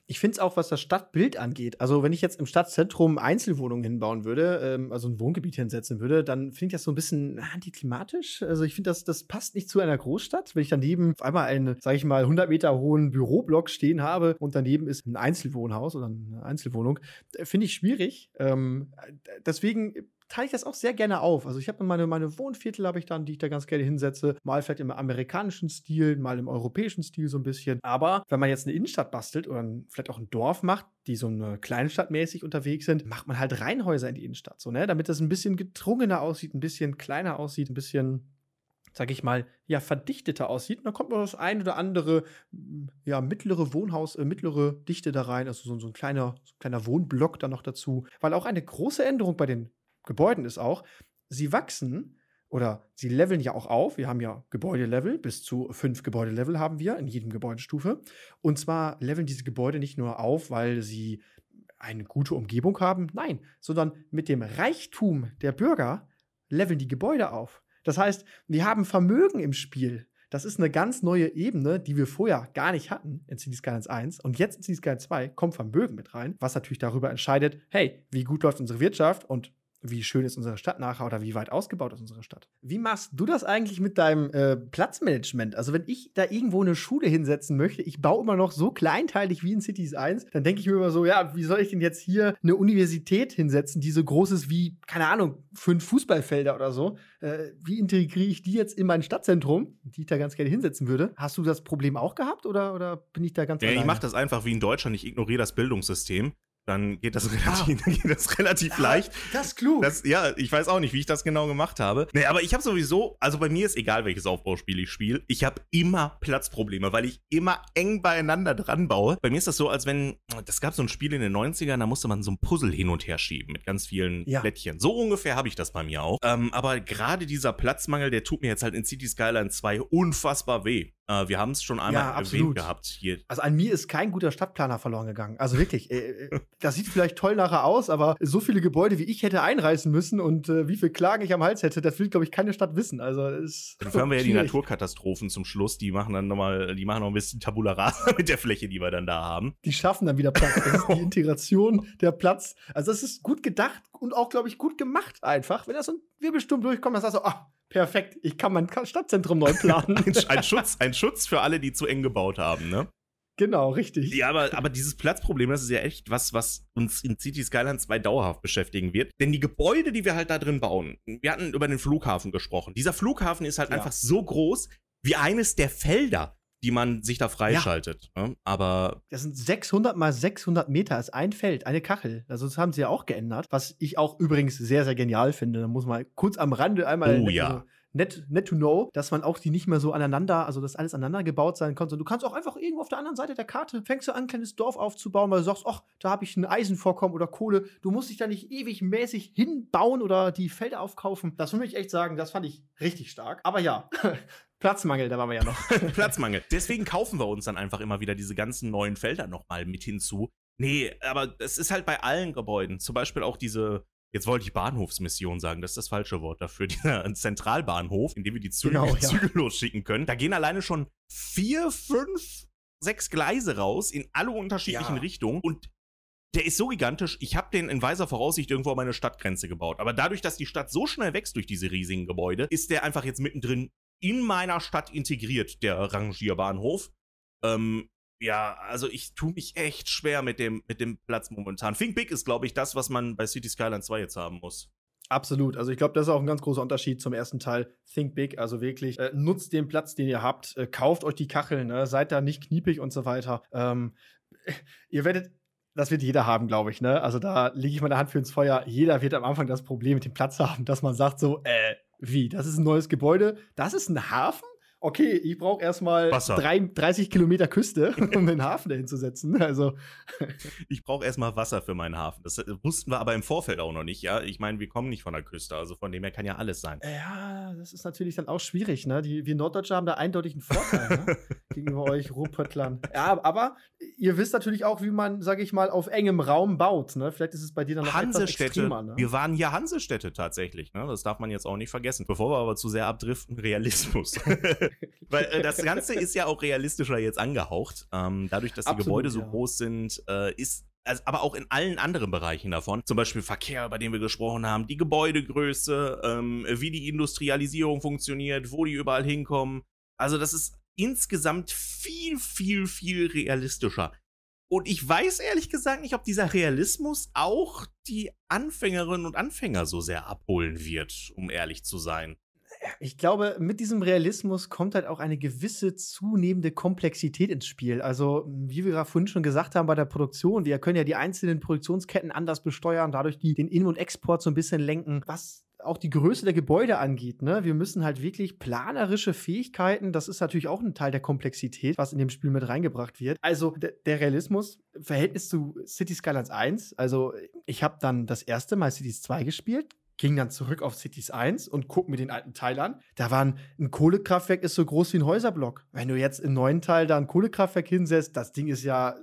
Ich finde es auch, was das Stadtbild angeht. Also, wenn ich jetzt im Stadtzentrum Einzelwohnungen hinbauen würde, ähm, also ein Wohngebiet hinsetzen würde, dann finde ich das so ein bisschen antiklimatisch. Also, ich finde, das, das passt nicht zu einer Großstadt. Wenn ich daneben auf einmal einen, sage ich mal, 100 Meter hohen Büroblock stehen habe und daneben ist ein Einzelwohnhaus oder eine Einzelwohnung, äh, finde ich schwierig. Ähm, äh, deswegen teile ich das auch sehr gerne auf. Also ich habe meine, meine Wohnviertel, habe ich dann, die ich da ganz gerne hinsetze. Mal vielleicht im amerikanischen Stil, mal im europäischen Stil so ein bisschen. Aber wenn man jetzt eine Innenstadt bastelt oder vielleicht auch ein Dorf macht, die so eine Kleinstadt mäßig unterwegs sind, macht man halt Reihenhäuser in die Innenstadt, so, ne? Damit das ein bisschen gedrungener aussieht, ein bisschen kleiner aussieht, ein bisschen sag ich mal, ja, verdichteter aussieht. Und dann kommt noch das ein oder andere, m, ja, mittlere Wohnhaus, äh, mittlere Dichte da rein, also so, so, ein kleiner, so ein kleiner Wohnblock dann noch dazu. Weil auch eine große Änderung bei den Gebäuden ist auch, sie wachsen oder sie leveln ja auch auf. Wir haben ja Gebäudelevel, bis zu fünf Gebäudelevel haben wir in jedem Gebäudestufe. Und zwar leveln diese Gebäude nicht nur auf, weil sie eine gute Umgebung haben, nein, sondern mit dem Reichtum der Bürger leveln die Gebäude auf. Das heißt, wir haben Vermögen im Spiel. Das ist eine ganz neue Ebene, die wir vorher gar nicht hatten in Cities Skylines 1. Und jetzt in Cities Skylines 2 kommt Vermögen mit rein, was natürlich darüber entscheidet, hey, wie gut läuft unsere Wirtschaft und wie schön ist unsere Stadt nachher oder wie weit ausgebaut ist unsere Stadt. Wie machst du das eigentlich mit deinem äh, Platzmanagement? Also, wenn ich da irgendwo eine Schule hinsetzen möchte, ich baue immer noch so kleinteilig wie in Cities 1, dann denke ich mir immer so, ja, wie soll ich denn jetzt hier eine Universität hinsetzen, die so groß ist wie, keine Ahnung, fünf Fußballfelder oder so? Äh, wie integriere ich die jetzt in mein Stadtzentrum, die ich da ganz gerne hinsetzen würde? Hast du das Problem auch gehabt oder, oder bin ich da ganz Ja, ich mache das einfach wie in Deutschland, ich ignoriere das Bildungssystem. Dann geht das relativ, dann geht das relativ leicht. Das ist klug. Das, ja, ich weiß auch nicht, wie ich das genau gemacht habe. Nee, aber ich habe sowieso, also bei mir ist egal, welches Aufbauspiel ich spiele, ich habe immer Platzprobleme, weil ich immer eng beieinander dran baue. Bei mir ist das so, als wenn, das gab so ein Spiel in den 90ern, da musste man so ein Puzzle hin und her schieben mit ganz vielen Ja. Plättchen. So ungefähr habe ich das bei mir auch. Ähm, aber gerade dieser Platzmangel, der tut mir jetzt halt in City Skyline 2 unfassbar weh. Äh, wir haben es schon einmal Ja, erwähnt gehabt hier. Also an mir ist kein guter Stadtplaner verloren gegangen. Also wirklich, äh, äh, das sieht vielleicht toll nachher aus, aber so viele Gebäude, wie ich hätte einreißen müssen und äh, wie viel Klagen ich am Hals hätte, das will, glaube ich, keine Stadt wissen. Also ist Dafür haben wir ja die. Naturkatastrophen zum Schluss, die machen dann nochmal, die machen noch ein bisschen Tabula rasa mit der Fläche, die wir dann da haben. Die schaffen dann wieder Platz. Das ist die Integration der Platz. Also das ist gut gedacht und auch, glaube ich, gut gemacht einfach. Wenn das so ein Wirbelsturm durchkommt, dann sagst du, ah, perfekt, ich kann mein Stadtzentrum neu planen. Ein, ein, Schutz, ein Schutz für alle, die zu eng gebaut haben, ne? genau, richtig. Ja, aber, aber dieses Platzproblem, das ist ja echt was, was uns in City Skyline 2 dauerhaft beschäftigen wird. Denn die Gebäude, die wir halt da drin bauen, wir hatten über den Flughafen gesprochen. Dieser Flughafen ist halt Ja. einfach so groß wie eines der Felder, die man sich da freischaltet. Ne? Aber Das sind 600 mal 600 Meter, ist ein Feld, eine Kachel. Also das haben sie ja auch geändert, was ich auch übrigens sehr, sehr genial finde. Da muss man kurz am Rande einmal Oh net- ja. also net, net to know, dass man auch die nicht mehr so aneinander, also dass alles aneinander gebaut sein konnte. Du kannst auch einfach irgendwo auf der anderen Seite der Karte, fängst du an, ein kleines Dorf aufzubauen, weil du sagst, ach, da habe ich ein Eisenvorkommen oder Kohle. Du musst dich da nicht ewig mäßig hinbauen oder die Felder aufkaufen. Das muss ich echt sagen, das fand ich richtig stark. Aber ja, Platzmangel, da waren wir ja noch. Platzmangel. Deswegen kaufen wir uns dann einfach immer wieder diese ganzen neuen Felder nochmal mit hinzu. Nee, aber es ist halt bei allen Gebäuden. Zum Beispiel auch diese, jetzt wollte ich Bahnhofsmission sagen, das ist das falsche Wort dafür, dieser Zentralbahnhof, in dem wir die Züge, Genau, ja. Züge losschicken können. Da gehen alleine schon vier, fünf, sechs Gleise raus in alle unterschiedlichen Ja. Richtungen und der ist so gigantisch, ich habe den in weiser Voraussicht irgendwo an meine Stadtgrenze gebaut. Aber dadurch, dass die Stadt so schnell wächst durch diese riesigen Gebäude, ist der einfach jetzt mittendrin in meiner Stadt integriert, der Rangierbahnhof. Ähm, ja, also ich tue mich echt schwer mit dem, mit dem Platz momentan. Think Big ist, glaube ich, das, was man bei City Skyline 2 jetzt haben muss. Absolut. Also ich glaube, das ist auch ein ganz großer Unterschied zum ersten Teil. Think big, also wirklich äh, nutzt den Platz, den ihr habt, äh, kauft euch die Kacheln, ne? seid da nicht kniepig und so weiter. Ähm, ihr werdet, das wird jeder haben, glaube ich. Ne? Also da lege ich meine Hand für ins Feuer. Jeder wird am Anfang das Problem mit dem Platz haben, dass man sagt so, äh, wie? Das ist ein neues Gebäude, das ist ein Hafen okay, ich brauche erstmal 30 Kilometer Küste, um den Hafen dahin zu setzen. Also. ich brauche erstmal Wasser für meinen Hafen. Das äh, wussten wir aber im Vorfeld auch noch nicht, ja. Ich meine, wir kommen nicht von der Küste, also von dem her kann ja alles sein. Ja, das ist natürlich dann auch schwierig, ne? Die, wir Norddeutsche haben da eindeutig einen Vorteil ne? gegenüber euch Ruhrpottlern. Ja, aber ihr wisst natürlich auch, wie man, sage ich mal, auf engem Raum baut, ne? Vielleicht ist es bei dir dann noch etwas extremer, ne? Wir waren ja Hansestädte tatsächlich, ne? Das darf man jetzt auch nicht vergessen. Bevor wir aber zu sehr abdriften, Realismus. Weil äh, das Ganze ist ja auch realistischer jetzt angehaucht. Ähm, dadurch, dass die Absolut, Gebäude so ja. groß sind, äh, ist also, aber auch in allen anderen Bereichen davon, zum Beispiel Verkehr, über den wir gesprochen haben, die Gebäudegröße, ähm, wie die Industrialisierung funktioniert, wo die überall hinkommen. Also das ist insgesamt viel, viel, viel realistischer. Und ich weiß ehrlich gesagt nicht, ob dieser Realismus auch die Anfängerinnen und Anfänger so sehr abholen wird, um ehrlich zu sein ich glaube, mit diesem Realismus kommt halt auch eine gewisse zunehmende Komplexität ins Spiel. Also, wie wir gerade vorhin schon gesagt haben bei der Produktion, wir können ja die einzelnen Produktionsketten anders besteuern, dadurch die, den In- und Export so ein bisschen lenken, was auch die Größe der Gebäude angeht. Ne? Wir müssen halt wirklich planerische Fähigkeiten, das ist natürlich auch ein Teil der Komplexität, was in dem Spiel mit reingebracht wird. Also der Realismus, Verhältnis zu City Skylines 1, also ich habe dann das erste Mal Cities 2 gespielt, ging dann zurück auf Cities 1 und guck mir den alten Teil an. Da war ein, ein, Kohlekraftwerk ist so groß wie ein Häuserblock. Wenn du jetzt im neuen Teil da ein Kohlekraftwerk hinsetzt, das Ding ist ja äh,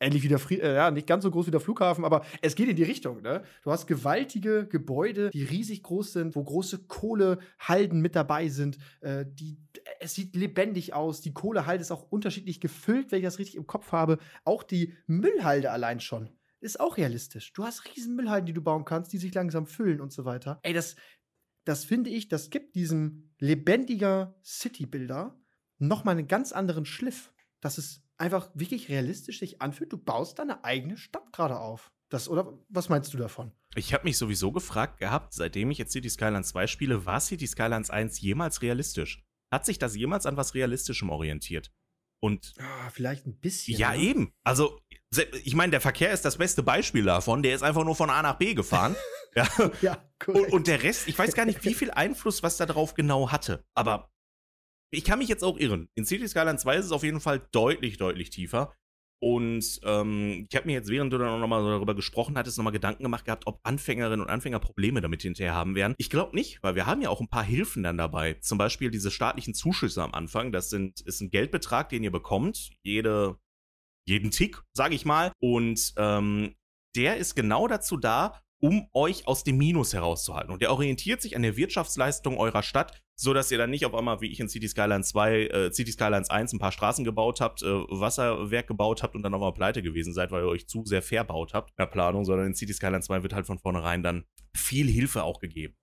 ähnlich wie der Fri äh, ja, nicht ganz so groß wie der Flughafen, aber es geht in die Richtung, ne? Du hast gewaltige Gebäude, die riesig groß sind, wo große Kohlehalden mit dabei sind, äh, die es sieht lebendig aus. Die Kohlehalde ist auch unterschiedlich gefüllt, wenn ich das richtig im Kopf habe. Auch die Müllhalde allein schon ist auch realistisch. Du hast riesen Müllhalden, die du bauen kannst, die sich langsam füllen und so weiter. Ey, das, das finde ich, das gibt diesem lebendiger City-Builder nochmal einen ganz anderen Schliff. Dass es einfach wirklich realistisch sich anfühlt. Du baust deine eigene Stadt gerade auf. Das, oder was meinst du davon? Ich habe mich sowieso gefragt gehabt, seitdem ich jetzt City Skylines 2 spiele, war City Skylines 1 jemals realistisch? Hat sich das jemals an was Realistischem orientiert? Und ah, vielleicht ein bisschen. Ja, ne? eben. Also, ich meine, der Verkehr ist das beste Beispiel davon. Der ist einfach nur von A nach B gefahren. ja. ja und, und, der Rest, ich weiß gar nicht, wie viel Einfluss was da drauf genau hatte. Aber ich kann mich jetzt auch irren. In City Skyline 2 ist es auf jeden Fall deutlich, deutlich tiefer. Und ähm, ich habe mir jetzt, während du dann noch mal darüber gesprochen hattest, noch mal Gedanken gemacht gehabt, ob Anfängerinnen und Anfänger Probleme damit hinterher haben werden. Ich glaube nicht, weil wir haben ja auch ein paar Hilfen dann dabei. Zum Beispiel diese staatlichen Zuschüsse am Anfang. Das sind, ist ein Geldbetrag, den ihr bekommt. Jede, jeden Tick, sage ich mal. Und ähm, der ist genau dazu da, um euch aus dem Minus herauszuhalten. Und der orientiert sich an der Wirtschaftsleistung eurer Stadt, so dass ihr dann nicht auf einmal, wie ich in City Skylines 2, äh, City Skylines 1 ein paar Straßen gebaut habt, äh, Wasserwerk gebaut habt und dann auf einmal pleite gewesen seid, weil ihr euch zu sehr verbaut habt in der Planung, sondern in City Skylines 2 wird halt von vornherein dann viel Hilfe auch gegeben.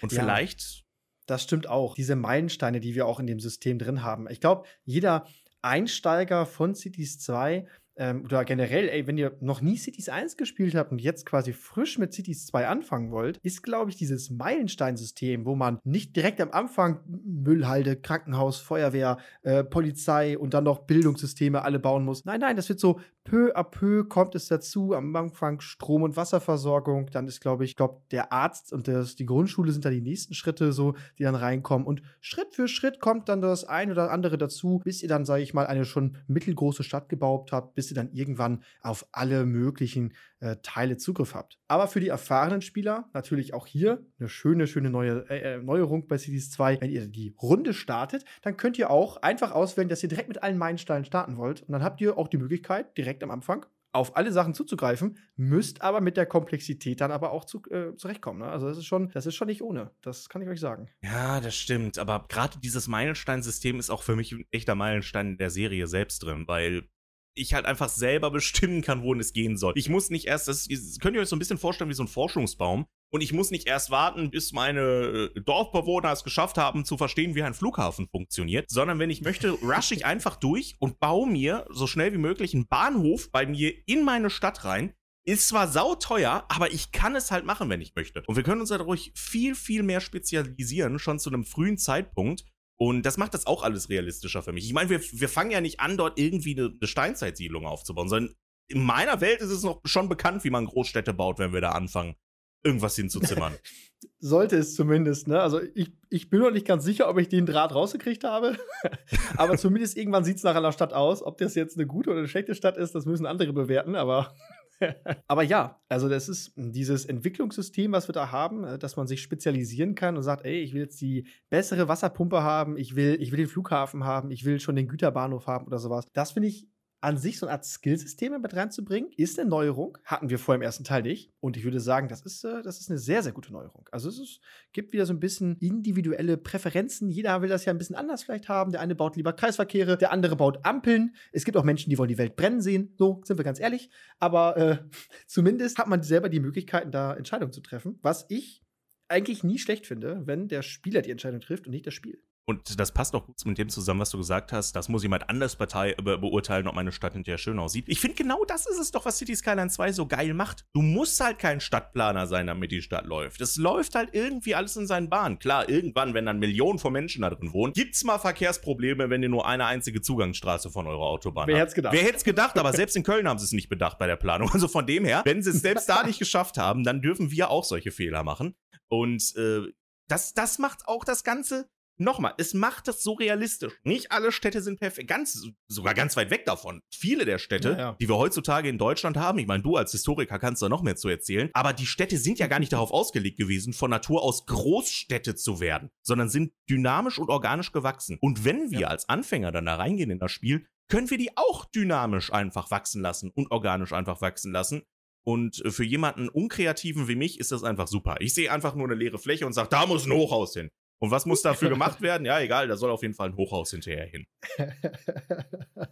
Und ja, vielleicht. Das stimmt auch. Diese Meilensteine, die wir auch in dem System drin haben. Ich glaube, jeder Einsteiger von Cities 2 ähm, oder generell, ey, wenn ihr noch nie Cities 1 gespielt habt und jetzt quasi frisch mit Cities 2 anfangen wollt, ist, glaube ich, dieses Meilensteinsystem, wo man nicht direkt am Anfang Müllhalde, Krankenhaus, Feuerwehr, äh, Polizei und dann noch Bildungssysteme alle bauen muss. Nein, nein, das wird so peu à peu kommt es dazu. Am Anfang Strom- und Wasserversorgung, dann ist, glaube ich, glaube der Arzt und das, die Grundschule sind da die nächsten Schritte so, die dann reinkommen. Und Schritt für Schritt kommt dann das ein oder andere dazu, bis ihr dann, sage ich mal, eine schon mittelgroße Stadt gebaut habt, bis ihr dann irgendwann auf alle möglichen äh, Teile Zugriff habt. Aber für die erfahrenen Spieler natürlich auch hier eine schöne, schöne neue äh, äh Neuerung bei Cities 2. Wenn ihr die Runde startet, dann könnt ihr auch einfach auswählen, dass ihr direkt mit allen Meilensteinen starten wollt. Und dann habt ihr auch die Möglichkeit, direkt am Anfang auf alle Sachen zuzugreifen, müsst aber mit der Komplexität dann aber auch zu, äh, zurechtkommen. Ne? Also das ist schon, das ist schon nicht ohne. Das kann ich euch sagen. Ja, das stimmt. Aber gerade dieses Meilenstein-System ist auch für mich ein echter Meilenstein in der Serie selbst drin, weil ich halt einfach selber bestimmen kann, wohin es gehen soll. Ich muss nicht erst, das könnt ihr euch so ein bisschen vorstellen wie so ein Forschungsbaum. Und ich muss nicht erst warten, bis meine äh, Dorfbewohner es geschafft haben, zu verstehen, wie ein Flughafen funktioniert, sondern wenn ich möchte, rush ich einfach durch und baue mir so schnell wie möglich einen Bahnhof bei mir in meine Stadt rein. Ist zwar sauteuer, aber ich kann es halt machen, wenn ich möchte. Und wir können uns dadurch viel, viel mehr spezialisieren, schon zu einem frühen Zeitpunkt und das macht das auch alles realistischer für mich. Ich meine, wir, wir fangen ja nicht an, dort irgendwie eine, eine Steinzeitsiedlung aufzubauen, sondern in meiner Welt ist es noch schon bekannt, wie man Großstädte baut, wenn wir da anfangen. Irgendwas hinzuzimmern. Sollte es zumindest, ne? Also ich, ich bin noch nicht ganz sicher, ob ich den Draht rausgekriegt habe. aber zumindest irgendwann sieht es nach einer Stadt aus. Ob das jetzt eine gute oder eine schlechte Stadt ist, das müssen andere bewerten, aber aber ja, also das ist dieses Entwicklungssystem, was wir da haben, äh, dass man sich spezialisieren kann und sagt, ey, ich will jetzt die bessere Wasserpumpe haben, ich will, ich will den Flughafen haben, ich will schon den Güterbahnhof haben oder sowas. Das finde ich an sich so eine Art Skillsysteme mit reinzubringen, ist eine Neuerung. Hatten wir vor im ersten Teil nicht. Und ich würde sagen, das ist, äh, das ist eine sehr, sehr gute Neuerung. Also es ist, gibt wieder so ein bisschen individuelle Präferenzen. Jeder will das ja ein bisschen anders vielleicht haben. Der eine baut lieber Kreisverkehre, der andere baut Ampeln. Es gibt auch Menschen, die wollen die Welt brennen sehen. So, sind wir ganz ehrlich. Aber äh, zumindest hat man selber die Möglichkeiten, da Entscheidungen zu treffen. Was ich eigentlich nie schlecht finde, wenn der Spieler die Entscheidung trifft und nicht das Spiel. Und das passt auch gut mit dem zusammen, was du gesagt hast. Das muss jemand anders Partei be beurteilen, ob meine Stadt hinterher schön aussieht. Ich finde, genau das ist es doch, was City Skyline 2 so geil macht. Du musst halt kein Stadtplaner sein, damit die Stadt läuft. Es läuft halt irgendwie alles in seinen Bahnen. Klar, irgendwann, wenn dann Millionen von Menschen da drin wohnen, gibt's mal Verkehrsprobleme, wenn ihr nur eine einzige Zugangsstraße von eurer Autobahn Wer habt. Wer hätte gedacht? Wer hätte gedacht, aber selbst in Köln haben sie es nicht bedacht bei der Planung. Also von dem her, wenn sie es selbst da nicht geschafft haben, dann dürfen wir auch solche Fehler machen. Und äh, das, das macht auch das Ganze Nochmal, es macht das so realistisch. Nicht alle Städte sind perfekt, ganz, sogar ganz weit weg davon. Viele der Städte, ja, ja. die wir heutzutage in Deutschland haben, ich meine, du als Historiker kannst da noch mehr zu erzählen, aber die Städte sind ja gar nicht darauf ausgelegt gewesen, von Natur aus Großstädte zu werden, sondern sind dynamisch und organisch gewachsen. Und wenn wir ja. als Anfänger dann da reingehen in das Spiel, können wir die auch dynamisch einfach wachsen lassen und organisch einfach wachsen lassen. Und für jemanden Unkreativen wie mich ist das einfach super. Ich sehe einfach nur eine leere Fläche und sage, da muss ein Hochhaus hin. Und was muss dafür gemacht werden? Ja, egal, da soll auf jeden Fall ein Hochhaus hinterher hin.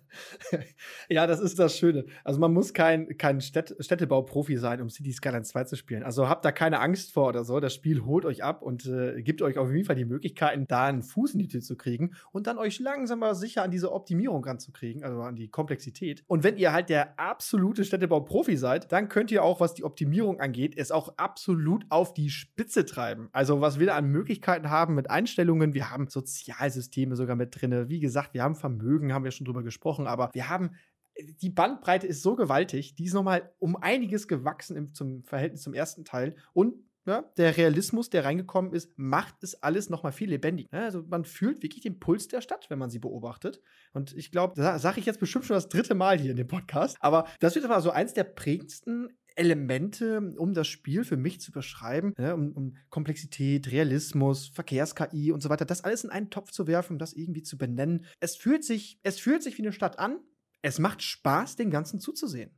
ja, das ist das Schöne. Also man muss kein, kein Städt Städtebauprofi sein, um City Skyline 2 zu spielen. Also habt da keine Angst vor oder so. Das Spiel holt euch ab und äh, gibt euch auf jeden Fall die Möglichkeiten, da einen Fuß in die Tür zu kriegen und dann euch langsam aber sicher an diese Optimierung ranzukriegen, also an die Komplexität. Und wenn ihr halt der absolute Städtebauprofi seid, dann könnt ihr auch, was die Optimierung angeht, es auch absolut auf die Spitze treiben. Also was wir da an Möglichkeiten haben, mit Einstellungen, wir haben Sozialsysteme sogar mit drin. Wie gesagt, wir haben Vermögen, haben wir schon drüber gesprochen, aber wir haben die Bandbreite ist so gewaltig, die ist nochmal um einiges gewachsen im zum Verhältnis zum ersten Teil. Und ja, der Realismus, der reingekommen ist, macht es alles nochmal viel lebendiger. Also man fühlt wirklich den Puls der Stadt, wenn man sie beobachtet. Und ich glaube, da sage ich jetzt bestimmt schon das dritte Mal hier in dem Podcast. Aber das wird aber so eins der prägendsten Elemente, um das Spiel für mich zu beschreiben, ne, um, um, Komplexität, Realismus, Verkehrs-KI und so weiter, das alles in einen Topf zu werfen, um das irgendwie zu benennen. Es fühlt sich, es fühlt sich wie eine Stadt an. Es macht Spaß, den Ganzen zuzusehen.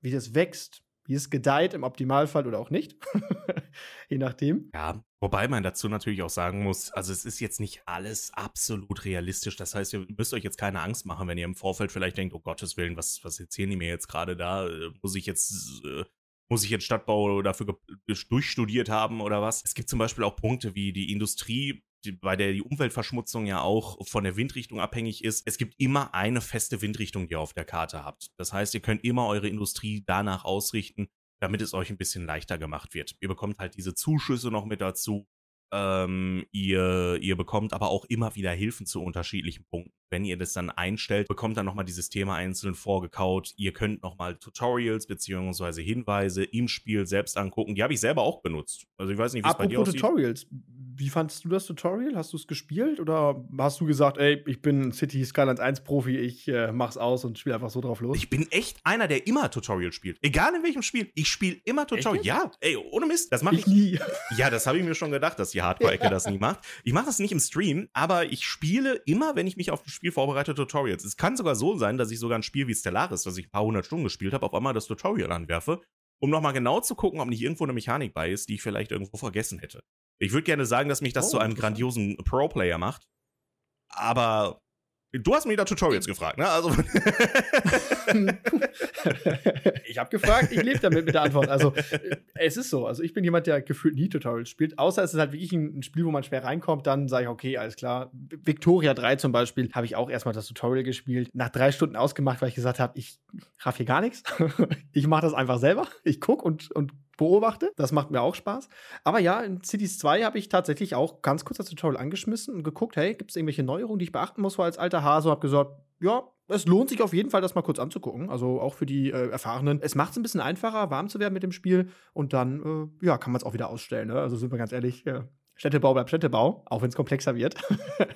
Wie das wächst, wie es gedeiht, im Optimalfall oder auch nicht. Je nachdem. Ja, wobei man dazu natürlich auch sagen muss, also es ist jetzt nicht alles absolut realistisch. Das heißt, ihr müsst euch jetzt keine Angst machen, wenn ihr im Vorfeld vielleicht denkt, oh Gottes Willen, was, was erzählen die mir jetzt gerade da? Äh, muss ich jetzt. Äh, muss ich jetzt Stadtbau dafür durchstudiert haben oder was? Es gibt zum Beispiel auch Punkte wie die Industrie bei der die Umweltverschmutzung ja auch von der Windrichtung abhängig ist. Es gibt immer eine feste Windrichtung, die ihr auf der Karte habt. Das heißt, ihr könnt immer eure Industrie danach ausrichten, damit es euch ein bisschen leichter gemacht wird. Ihr bekommt halt diese Zuschüsse noch mit dazu. Ähm, ihr, ihr bekommt aber auch immer wieder Hilfen zu unterschiedlichen Punkten. Wenn ihr das dann einstellt, bekommt dann nochmal dieses Thema einzeln vorgekaut. Ihr könnt nochmal Tutorials beziehungsweise Hinweise im Spiel selbst angucken. Die habe ich selber auch benutzt. Also ich weiß nicht, wie es bei dir aussieht. Tutorials wie fandest du das Tutorial? Hast du es gespielt oder hast du gesagt, ey, ich bin City Skylines 1 Profi, ich äh, mach's aus und spiele einfach so drauf los? Ich bin echt einer, der immer Tutorial spielt. Egal in welchem Spiel. Ich spiele immer Tutorial. Ja, ey, ohne Mist. Das mache ich, ich, nie. Ja, das habe ich mir schon gedacht, dass die Hardcore-Ecke das nie macht. Ich mache das nicht im Stream, aber ich spiele immer, wenn ich mich auf ein Spiel vorbereite, Tutorials. Es kann sogar so sein, dass ich sogar ein Spiel wie Stellaris, das ich ein paar hundert Stunden gespielt habe, auf einmal das Tutorial anwerfe um nochmal genau zu gucken, ob nicht irgendwo eine Mechanik bei ist, die ich vielleicht irgendwo vergessen hätte. Ich würde gerne sagen, dass mich das oh, zu einem grandiosen Pro-Player macht. Aber Du hast mich da Tutorials gefragt, ne? Also ich habe gefragt, ich lebe damit mit der Antwort. Also äh, es ist so. Also ich bin jemand, der gefühlt nie Tutorials spielt. Außer es ist halt wirklich ein, Spiel, wo man schwer reinkommt. Dann sage ich, okay, alles klar. Victoria 3 zum Beispiel habe ich auch erstmal das Tutorial gespielt. Nach drei Stunden ausgemacht, weil ich gesagt habe, ich raff hier gar nichts. ich mache das einfach selber. Ich gucke und, und beobachte. Das macht mir auch Spaß. Aber ja, in Cities 2 habe ich tatsächlich auch ganz kurz das Tutorial angeschmissen und geguckt, hey, gibt es irgendwelche Neuerungen, die ich beachten muss, weil als alter Hase habe gesagt, ja, es lohnt sich auf jeden Fall, das mal kurz anzugucken. Also auch für die äh, Erfahrenen. Es macht es ein bisschen einfacher, warm zu werden mit dem Spiel. Und dann, äh, ja, kann man es auch wieder ausstellen. Ne? Also sind wir ganz ehrlich, ja. Städtebau bleibt Städtebau, auch wenn es komplexer wird.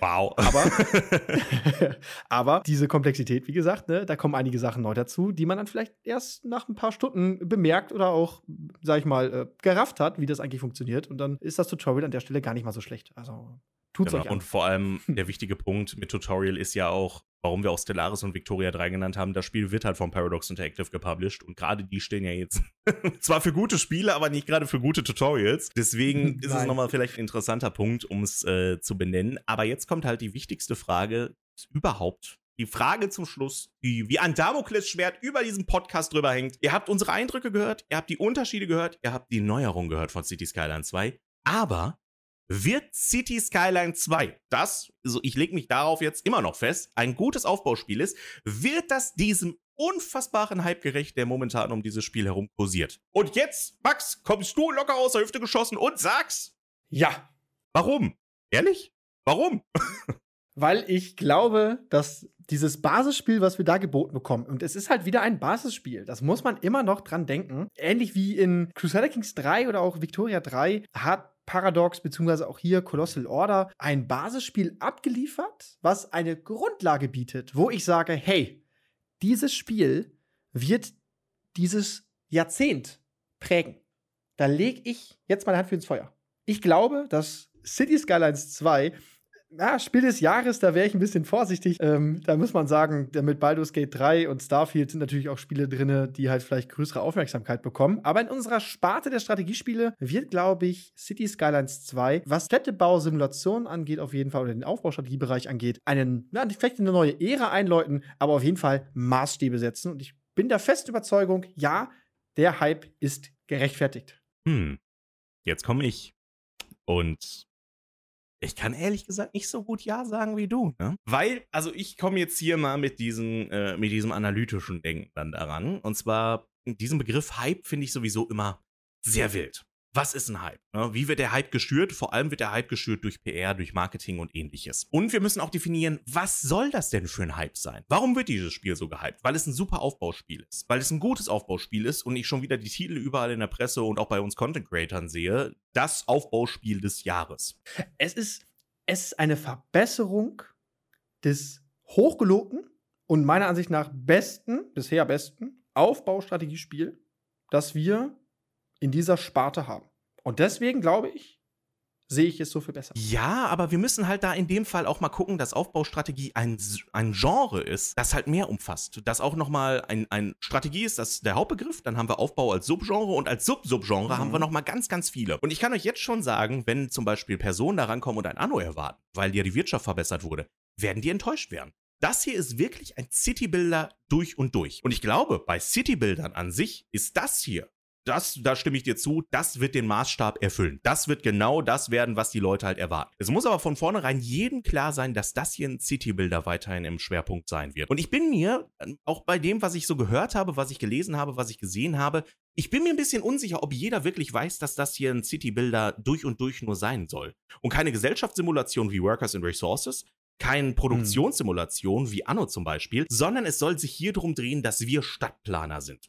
Wow. aber, aber diese Komplexität, wie gesagt, ne, da kommen einige Sachen neu dazu, die man dann vielleicht erst nach ein paar Stunden bemerkt oder auch, sag ich mal, äh, gerafft hat, wie das eigentlich funktioniert. Und dann ist das Tutorial an der Stelle gar nicht mal so schlecht. Also Tut's genau. euch an. Und vor allem der wichtige Punkt mit Tutorial ist ja auch, warum wir auch Stellaris und Victoria 3 genannt haben, das Spiel wird halt von Paradox Interactive gepublished und gerade die stehen ja jetzt zwar für gute Spiele, aber nicht gerade für gute Tutorials. Deswegen ist es nochmal vielleicht ein interessanter Punkt, um es äh, zu benennen. Aber jetzt kommt halt die wichtigste Frage überhaupt. Die Frage zum Schluss, die wie ein Damoklesschwert über diesem Podcast drüber hängt. Ihr habt unsere Eindrücke gehört, ihr habt die Unterschiede gehört, ihr habt die Neuerung gehört von City Skyline 2. Aber wird City Skyline 2, das, also ich lege mich darauf jetzt immer noch fest, ein gutes Aufbauspiel ist, wird das diesem unfassbaren Hype gerecht, der momentan um dieses Spiel herum kursiert. Und jetzt, Max, kommst du locker aus der Hüfte geschossen und sagst, ja. Warum? Ehrlich? Warum? Weil ich glaube, dass dieses Basisspiel, was wir da geboten bekommen, und es ist halt wieder ein Basisspiel, das muss man immer noch dran denken. Ähnlich wie in Crusader Kings 3 oder auch Victoria 3 hat Paradox beziehungsweise auch hier Colossal Order ein Basisspiel abgeliefert, was eine Grundlage bietet, wo ich sage, hey, dieses Spiel wird dieses Jahrzehnt prägen. Da lege ich jetzt meine Hand für ins Feuer. Ich glaube, dass City Skylines 2 ja, Spiel des Jahres, da wäre ich ein bisschen vorsichtig. Ähm, da muss man sagen, mit Baldur's Gate 3 und Starfield sind natürlich auch Spiele drin, die halt vielleicht größere Aufmerksamkeit bekommen. Aber in unserer Sparte der Strategiespiele wird, glaube ich, City Skylines 2, was Städtebau-Simulationen angeht, auf jeden Fall, oder den Aufbaustrategiebereich angeht, einen, ja, vielleicht eine neue Ära einläuten, aber auf jeden Fall Maßstäbe setzen. Und ich bin der festen Überzeugung, ja, der Hype ist gerechtfertigt. Hm. Jetzt komme ich. Und ich kann ehrlich gesagt nicht so gut Ja sagen wie du, ne? Weil, also ich komme jetzt hier mal mit, diesen, äh, mit diesem analytischen Denken dann daran. Und zwar, diesen Begriff Hype finde ich sowieso immer sehr wild. Was ist ein Hype? Ne? Wie wird der Hype geschürt? Vor allem wird der Hype geschürt durch PR, durch Marketing und ähnliches. Und wir müssen auch definieren, was soll das denn für ein Hype sein? Warum wird dieses Spiel so gehypt? Weil es ein super Aufbauspiel ist. Weil es ein gutes Aufbauspiel ist und ich schon wieder die Titel überall in der Presse und auch bei uns Content Creators sehe. Das Aufbauspiel des Jahres. Es ist, es ist eine Verbesserung des hochgelobten und meiner Ansicht nach besten, bisher besten Aufbaustrategiespiel, das wir in dieser Sparte haben. Und deswegen glaube ich, sehe ich es so viel besser. Ja, aber wir müssen halt da in dem Fall auch mal gucken, dass Aufbaustrategie ein, ein Genre ist, das halt mehr umfasst. Das auch nochmal ein, ein Strategie ist, das ist der Hauptbegriff. Dann haben wir Aufbau als Subgenre und als Sub-Subgenre mhm. haben wir nochmal ganz, ganz viele. Und ich kann euch jetzt schon sagen, wenn zum Beispiel Personen da rankommen und ein Anno erwarten, weil ja die Wirtschaft verbessert wurde, werden die enttäuscht werden. Das hier ist wirklich ein City-Builder durch und durch. Und ich glaube, bei City-Buildern an sich ist das hier das, da stimme ich dir zu, das wird den Maßstab erfüllen. Das wird genau das werden, was die Leute halt erwarten. Es muss aber von vornherein jedem klar sein, dass das hier ein City-Builder weiterhin im Schwerpunkt sein wird. Und ich bin mir, auch bei dem, was ich so gehört habe, was ich gelesen habe, was ich gesehen habe, ich bin mir ein bisschen unsicher, ob jeder wirklich weiß, dass das hier ein City-Builder durch und durch nur sein soll. Und keine Gesellschaftssimulation wie Workers and Resources, keine Produktionssimulation hm. wie Anno zum Beispiel, sondern es soll sich hier darum drehen, dass wir Stadtplaner sind.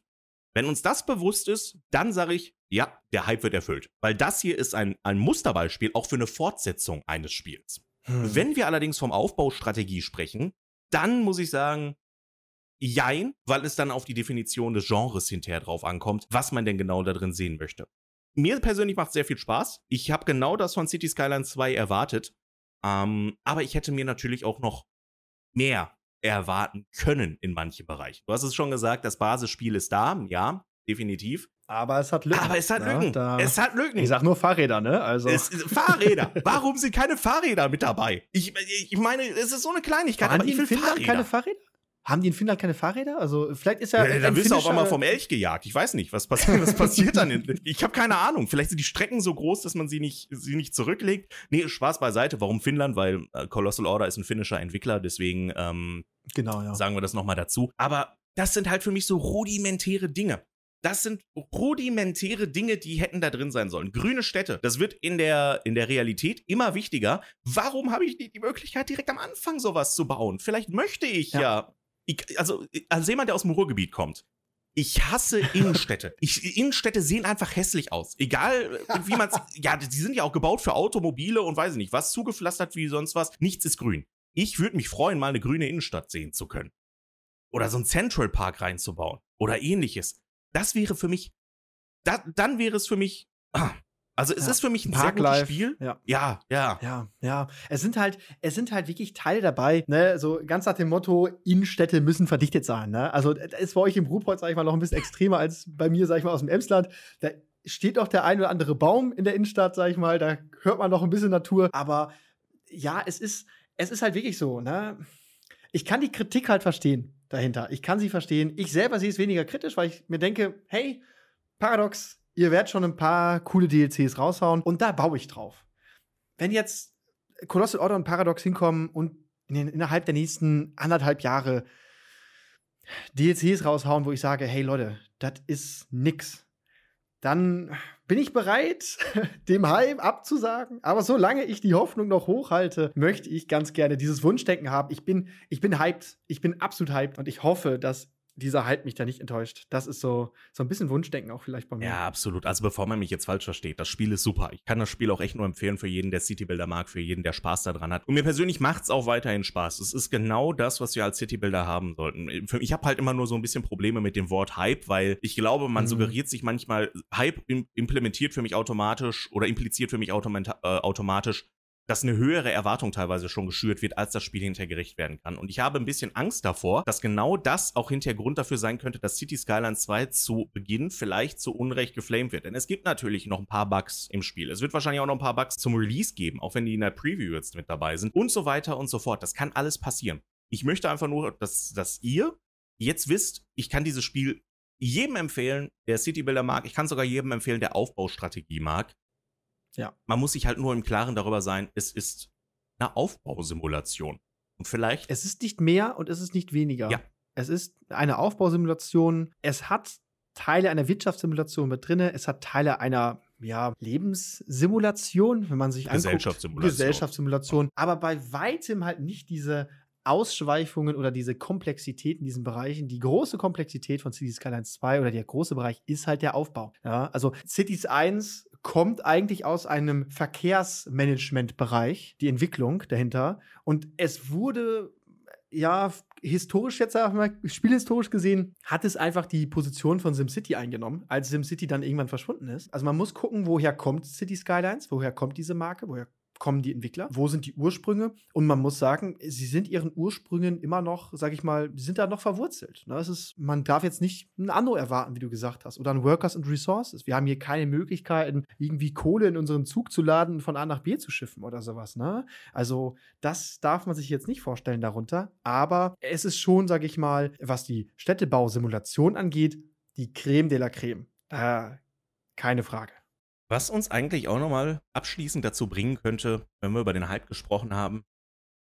Wenn uns das bewusst ist, dann sage ich, ja, der Hype wird erfüllt. Weil das hier ist ein, ein Musterbeispiel auch für eine Fortsetzung eines Spiels. Hm. Wenn wir allerdings vom Aufbaustrategie sprechen, dann muss ich sagen, jein, weil es dann auf die Definition des Genres hinterher drauf ankommt, was man denn genau da drin sehen möchte. Mir persönlich macht es sehr viel Spaß. Ich habe genau das von City Skyline 2 erwartet. Ähm, aber ich hätte mir natürlich auch noch mehr erwarten können in manchen Bereichen. Du hast es schon gesagt, das Basisspiel ist da, ja, definitiv. Aber es hat Lücken. Aber es hat Lücken. Ja, es hat Lücken. Ich sag nur Fahrräder, ne? Also. Es, Fahrräder. Warum sind keine Fahrräder mit dabei? Ich, ich meine, es ist so eine Kleinigkeit, Waren aber ich will Fahrräder. keine Fahrräder? Haben die in Finnland keine Fahrräder? Also vielleicht ist ja. ja da wirst du auf einmal vom Elch gejagt. Ich weiß nicht, was passiert, was passiert dann. In, ich habe keine Ahnung. Vielleicht sind die Strecken so groß, dass man sie nicht, sie nicht zurücklegt. Nee, Spaß beiseite. Warum Finnland? Weil äh, Colossal Order ist ein finnischer Entwickler, deswegen ähm, genau, ja. sagen wir das nochmal dazu. Aber das sind halt für mich so rudimentäre Dinge. Das sind rudimentäre Dinge, die hätten da drin sein sollen. Grüne Städte, das wird in der, in der Realität immer wichtiger. Warum habe ich nicht die Möglichkeit, direkt am Anfang sowas zu bauen? Vielleicht möchte ich ja, ja ich, also als jemand, der aus dem Ruhrgebiet kommt, ich hasse Innenstädte. Ich, Innenstädte sehen einfach hässlich aus. Egal, wie man Ja, die sind ja auch gebaut für Automobile und weiß ich nicht, was zugepflastert wie sonst was. Nichts ist grün. Ich würde mich freuen, mal eine grüne Innenstadt sehen zu können. Oder so einen Central Park reinzubauen. Oder ähnliches. Das wäre für mich. Da, dann wäre es für mich. Ah, also es ja. ist für mich ein Parklife. sehr gutes Spiel. Ja. ja, ja. Ja, ja. Es sind halt, es sind halt wirklich Teile dabei, ne, so ganz nach dem Motto, Innenstädte müssen verdichtet sein. Ne? Also das ist bei euch im Ruhrpott, sag ich mal, noch ein bisschen extremer als bei mir, sag ich mal, aus dem Emsland. Da steht auch der ein oder andere Baum in der Innenstadt, sag ich mal, da hört man noch ein bisschen Natur. Aber ja, es ist, es ist halt wirklich so, ne? Ich kann die Kritik halt verstehen dahinter. Ich kann sie verstehen. Ich selber sehe es weniger kritisch, weil ich mir denke, hey, Paradox, ihr werdet schon ein paar coole DLCs raushauen und da baue ich drauf. Wenn jetzt Colossal Order und Paradox hinkommen und in den, innerhalb der nächsten anderthalb Jahre DLCs raushauen, wo ich sage, hey Leute, das ist nix, dann bin ich bereit, dem Hype abzusagen. Aber solange ich die Hoffnung noch hochhalte, möchte ich ganz gerne dieses Wunschdenken haben. Ich bin, ich bin hyped. Ich bin absolut hyped und ich hoffe, dass dieser Hype mich da nicht enttäuscht. Das ist so, so ein bisschen Wunschdenken auch vielleicht bei mir. Ja, absolut. Also bevor man mich jetzt falsch versteht, das Spiel ist super. Ich kann das Spiel auch echt nur empfehlen für jeden, der Citybuilder mag, für jeden, der Spaß daran hat. Und mir persönlich macht es auch weiterhin Spaß. Es ist genau das, was wir als Citybuilder haben sollten. Ich habe halt immer nur so ein bisschen Probleme mit dem Wort Hype, weil ich glaube, man mhm. suggeriert sich manchmal, Hype implementiert für mich automatisch oder impliziert für mich äh, automatisch dass eine höhere Erwartung teilweise schon geschürt wird, als das Spiel hinterher gerecht werden kann. Und ich habe ein bisschen Angst davor, dass genau das auch hinterher Grund dafür sein könnte, dass City Skylines 2 zu Beginn vielleicht zu Unrecht geflamed wird. Denn es gibt natürlich noch ein paar Bugs im Spiel. Es wird wahrscheinlich auch noch ein paar Bugs zum Release geben, auch wenn die in der Preview jetzt mit dabei sind und so weiter und so fort. Das kann alles passieren. Ich möchte einfach nur, dass, dass ihr jetzt wisst, ich kann dieses Spiel jedem empfehlen, der City Builder mag. Ich kann sogar jedem empfehlen, der Aufbaustrategie mag. Ja. Man muss sich halt nur im Klaren darüber sein, es ist eine Aufbausimulation. Und vielleicht. Es ist nicht mehr und es ist nicht weniger. Ja. Es ist eine Aufbausimulation. Es hat Teile einer Wirtschaftssimulation mit drin. Es hat Teile einer ja, Lebenssimulation, wenn man sich Gesellschaftssimulation. anguckt. Gesellschaftssimulation. Aber bei weitem halt nicht diese Ausschweifungen oder diese Komplexität in diesen Bereichen. Die große Komplexität von Cities Skylines 2 oder der große Bereich ist halt der Aufbau. Ja, also Cities 1 kommt eigentlich aus einem Verkehrsmanagement-Bereich, die Entwicklung dahinter. Und es wurde ja, historisch jetzt auch mal, spielhistorisch gesehen, hat es einfach die Position von SimCity eingenommen, als SimCity dann irgendwann verschwunden ist. Also man muss gucken, woher kommt City Skylines, woher kommt diese Marke, woher kommen die Entwickler? Wo sind die Ursprünge? Und man muss sagen, sie sind ihren Ursprüngen immer noch, sag ich mal, sind da noch verwurzelt. Ne? Ist, man darf jetzt nicht ein Anno erwarten, wie du gesagt hast, oder ein Workers and Resources. Wir haben hier keine Möglichkeiten, irgendwie Kohle in unseren Zug zu laden und von A nach B zu schiffen oder sowas. Ne? Also, das darf man sich jetzt nicht vorstellen darunter. Aber es ist schon, sag ich mal, was die Städtebausimulation angeht, die Creme de la Creme. Äh, keine Frage. Was uns eigentlich auch nochmal abschließend dazu bringen könnte, wenn wir über den Hype gesprochen haben,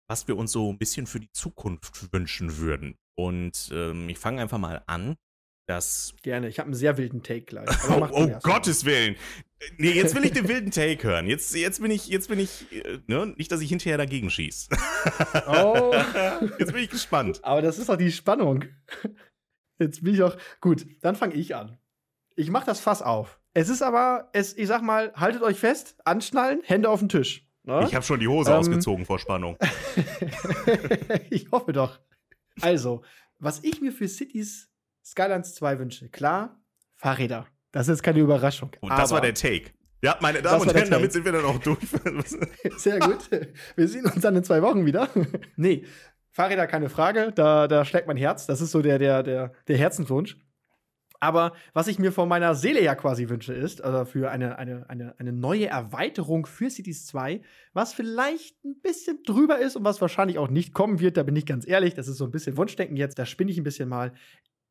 was wir uns so ein bisschen für die Zukunft wünschen würden. Und ähm, ich fange einfach mal an, dass. Gerne, ich habe einen sehr wilden Take gleich. oh, oh Gottes Willen! Nee, jetzt will ich den wilden Take hören. Jetzt, jetzt bin ich, jetzt bin ich, äh, ne? Nicht, dass ich hinterher dagegen schieße. oh. Jetzt bin ich gespannt. Aber das ist doch die Spannung. Jetzt bin ich auch. Gut, dann fange ich an. Ich mache das Fass auf. Es ist aber, es, ich sag mal, haltet euch fest, anschnallen, Hände auf den Tisch. Ne? Ich habe schon die Hose ähm, ausgezogen vor Spannung. ich hoffe doch. Also, was ich mir für Cities Skylines 2 wünsche, klar, Fahrräder. Das ist keine Überraschung. Und das war der Take. Ja, meine Damen und Herren, damit sind wir dann auch durch. Sehr gut. Wir sehen uns dann in zwei Wochen wieder. nee, Fahrräder keine Frage. Da, da schlägt mein Herz. Das ist so der, der, der, der Herzenswunsch. Aber was ich mir von meiner Seele ja quasi wünsche, ist, also für eine, eine, eine, eine neue Erweiterung für Cities 2, was vielleicht ein bisschen drüber ist und was wahrscheinlich auch nicht kommen wird, da bin ich ganz ehrlich, das ist so ein bisschen Wunschdenken jetzt, da spinne ich ein bisschen mal,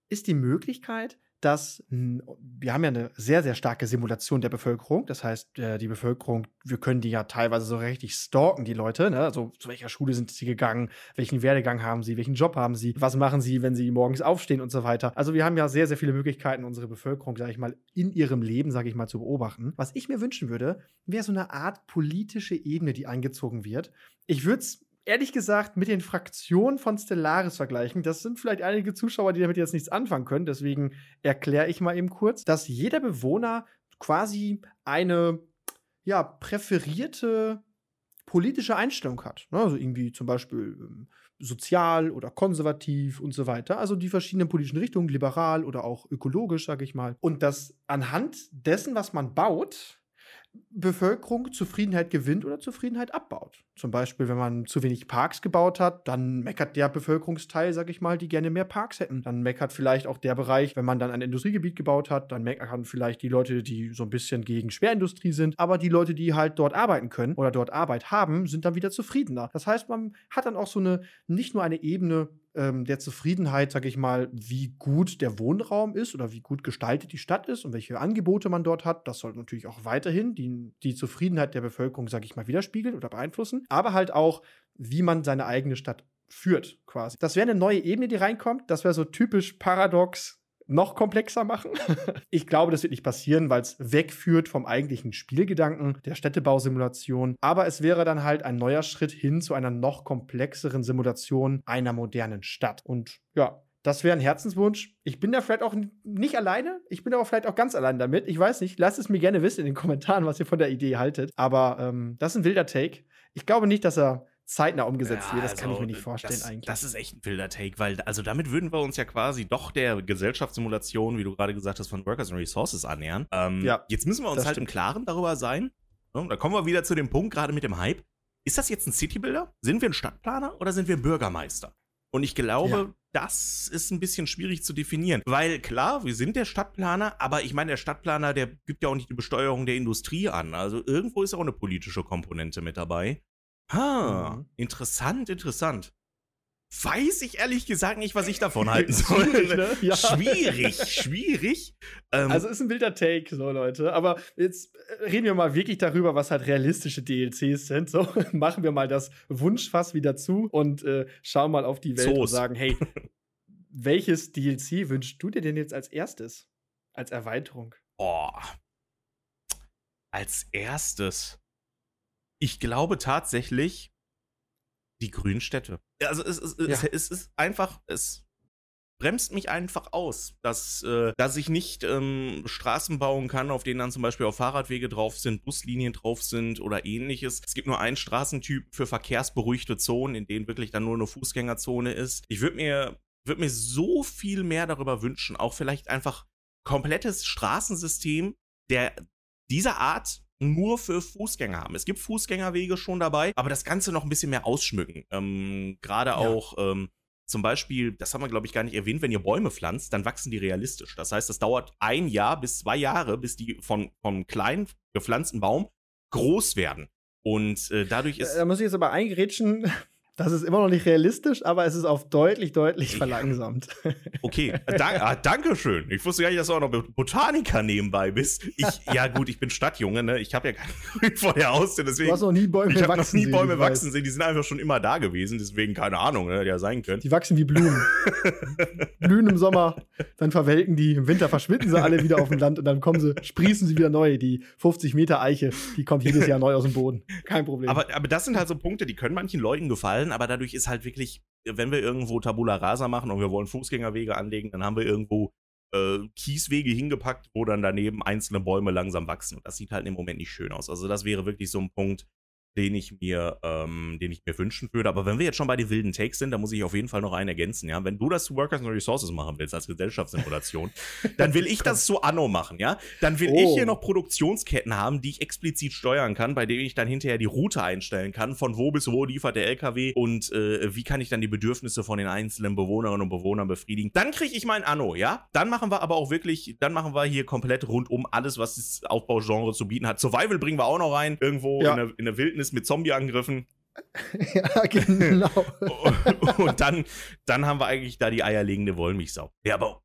ist die Möglichkeit, dass wir haben ja eine sehr, sehr starke Simulation der Bevölkerung. Das heißt, äh, die Bevölkerung, wir können die ja teilweise so richtig stalken, die Leute. Ne? Also zu welcher Schule sind sie gegangen, welchen Werdegang haben sie, welchen Job haben sie, was machen sie, wenn sie morgens aufstehen und so weiter. Also wir haben ja sehr, sehr viele Möglichkeiten, unsere Bevölkerung, sage ich mal, in ihrem Leben, sage ich mal, zu beobachten. Was ich mir wünschen würde, wäre so eine Art politische Ebene, die eingezogen wird. Ich würde es ehrlich gesagt mit den Fraktionen von Stellaris vergleichen. Das sind vielleicht einige Zuschauer, die damit jetzt nichts anfangen können. Deswegen erkläre ich mal eben kurz, dass jeder Bewohner quasi eine ja, präferierte politische Einstellung hat. Ne? Also irgendwie zum Beispiel ähm, sozial oder konservativ und so weiter. Also die verschiedenen politischen Richtungen, liberal oder auch ökologisch, sage ich mal. Und dass anhand dessen, was man baut, Bevölkerung Zufriedenheit gewinnt oder Zufriedenheit abbaut. Zum Beispiel, wenn man zu wenig Parks gebaut hat, dann meckert der Bevölkerungsteil, sag ich mal, die gerne mehr Parks hätten. Dann meckert vielleicht auch der Bereich, wenn man dann ein Industriegebiet gebaut hat, dann meckern vielleicht die Leute, die so ein bisschen gegen Schwerindustrie sind. Aber die Leute, die halt dort arbeiten können oder dort Arbeit haben, sind dann wieder zufriedener. Das heißt, man hat dann auch so eine, nicht nur eine Ebene ähm, der Zufriedenheit, sage ich mal, wie gut der Wohnraum ist oder wie gut gestaltet die Stadt ist und welche Angebote man dort hat. Das soll natürlich auch weiterhin die, die Zufriedenheit der Bevölkerung, sage ich mal, widerspiegeln oder beeinflussen. Aber halt auch, wie man seine eigene Stadt führt, quasi. Das wäre eine neue Ebene, die reinkommt. Das wäre so typisch paradox noch komplexer machen. ich glaube, das wird nicht passieren, weil es wegführt vom eigentlichen Spielgedanken der Städtebausimulation. Aber es wäre dann halt ein neuer Schritt hin zu einer noch komplexeren Simulation einer modernen Stadt. Und ja, das wäre ein Herzenswunsch. Ich bin da vielleicht auch nicht alleine. Ich bin aber vielleicht auch ganz allein damit. Ich weiß nicht. Lasst es mir gerne wissen in den Kommentaren, was ihr von der Idee haltet. Aber ähm, das ist ein wilder Take. Ich glaube nicht, dass er zeitnah umgesetzt ja, wird. Das also, kann ich mir also, nicht vorstellen das, eigentlich. Das ist echt ein wilder Take, weil also damit würden wir uns ja quasi doch der Gesellschaftssimulation, wie du gerade gesagt hast, von Workers and Resources annähern. Ähm, ja, jetzt müssen wir uns halt stimmt. im Klaren darüber sein. Ja, da kommen wir wieder zu dem Punkt, gerade mit dem Hype. Ist das jetzt ein Citybuilder? Sind wir ein Stadtplaner oder sind wir Bürgermeister? Und ich glaube, ja. das ist ein bisschen schwierig zu definieren. Weil klar, wir sind der Stadtplaner, aber ich meine, der Stadtplaner, der gibt ja auch nicht die Besteuerung der Industrie an. Also irgendwo ist auch eine politische Komponente mit dabei. Ha, mhm. interessant, interessant. Weiß ich ehrlich gesagt nicht, was ich davon halten soll. schwierig, ne? ja. schwierig, schwierig. Ähm, also ist ein wilder Take, so Leute. Aber jetzt äh, reden wir mal wirklich darüber, was halt realistische DLCs sind. So machen wir mal das Wunschfass wieder zu und äh, schauen mal auf die Welt Soos. und sagen, hey, welches DLC wünschst du dir denn jetzt als erstes? Als Erweiterung? Boah. Als erstes. Ich glaube tatsächlich, die grünen Städte. Also es, es, ja. es, es ist einfach, es bremst mich einfach aus, dass, äh, dass ich nicht ähm, Straßen bauen kann, auf denen dann zum Beispiel auch Fahrradwege drauf sind, Buslinien drauf sind oder ähnliches. Es gibt nur einen Straßentyp für verkehrsberuhigte Zonen, in denen wirklich dann nur eine Fußgängerzone ist. Ich würde mir, würd mir so viel mehr darüber wünschen, auch vielleicht einfach komplettes Straßensystem der dieser Art nur für Fußgänger haben. Es gibt Fußgängerwege schon dabei, aber das Ganze noch ein bisschen mehr ausschmücken. Ähm, Gerade ja. auch ähm, zum Beispiel, das haben wir, glaube ich, gar nicht erwähnt, wenn ihr Bäume pflanzt, dann wachsen die realistisch. Das heißt, es dauert ein Jahr bis zwei Jahre, bis die von, vom kleinen gepflanzten Baum groß werden. Und äh, dadurch ist. Da muss ich jetzt aber eingerätschen. Das ist immer noch nicht realistisch, aber es ist auf deutlich, deutlich verlangsamt. Okay, Dank, ah, danke schön. Ich wusste gar nicht, dass du auch noch Botaniker nebenbei bist. Ich, ja gut, ich bin Stadtjunge, ne? Ich habe ja kein Grün vor der Haustür, deswegen. Du hast noch nie Bäume ich wachsen noch nie Bäume sehen, wachsen sehen. Die sind einfach schon immer da gewesen, deswegen keine Ahnung, ne? Ja sein können. Die wachsen wie Blumen. Blühen im Sommer, dann verwelken die, im Winter verschwinden sie alle wieder auf dem Land und dann kommen sie, sprießen sie wieder neu. Die 50 Meter Eiche, die kommt jedes Jahr neu aus dem Boden. Kein Problem. Aber, aber das sind halt so Punkte, die können manchen Leuten gefallen wollen, aber dadurch ist halt wirklich, wenn wir irgendwo Tabula Rasa machen und wir wollen Fußgängerwege anlegen, dann haben wir irgendwo äh, Kieswege hingepackt, wo dann daneben einzelne Bäume langsam wachsen. Und das sieht halt im Moment nicht schön aus. Also das wäre wirklich so ein Punkt, den ich mir, ähm, den ich mir wünschen würde. Aber wenn wir jetzt schon bei den wilden Takes sind, dann muss ich auf jeden Fall noch einen ergänzen, ja. Wenn du das zu Workers and Resources machen willst als Gesellschaftssimulation, dann will ich das zu Anno machen, ja. Dann will oh. ich hier oh. noch Produktionsketten haben, die ich explizit steuern kann, bei denen ich dann hinterher die Route einstellen kann, von wo bis wo liefert der LKW und äh, wie kann ich dann die Bedürfnisse von den einzelnen Bewohnerinnen und Bewohnern befriedigen. Dann kriege ich mein Anno, ja. Dann machen wir aber auch wirklich, dann machen wir hier komplett rundum alles, was das Aufbaugenre zu bieten hat. Survival bringen wir auch noch rein, irgendwo ja. in, der, in der Wildnis ist mit Zombie-Angriffen. ja, genau. und dann, dann haben wir eigentlich da die eierlegende Wollmilchsau. Ja, aber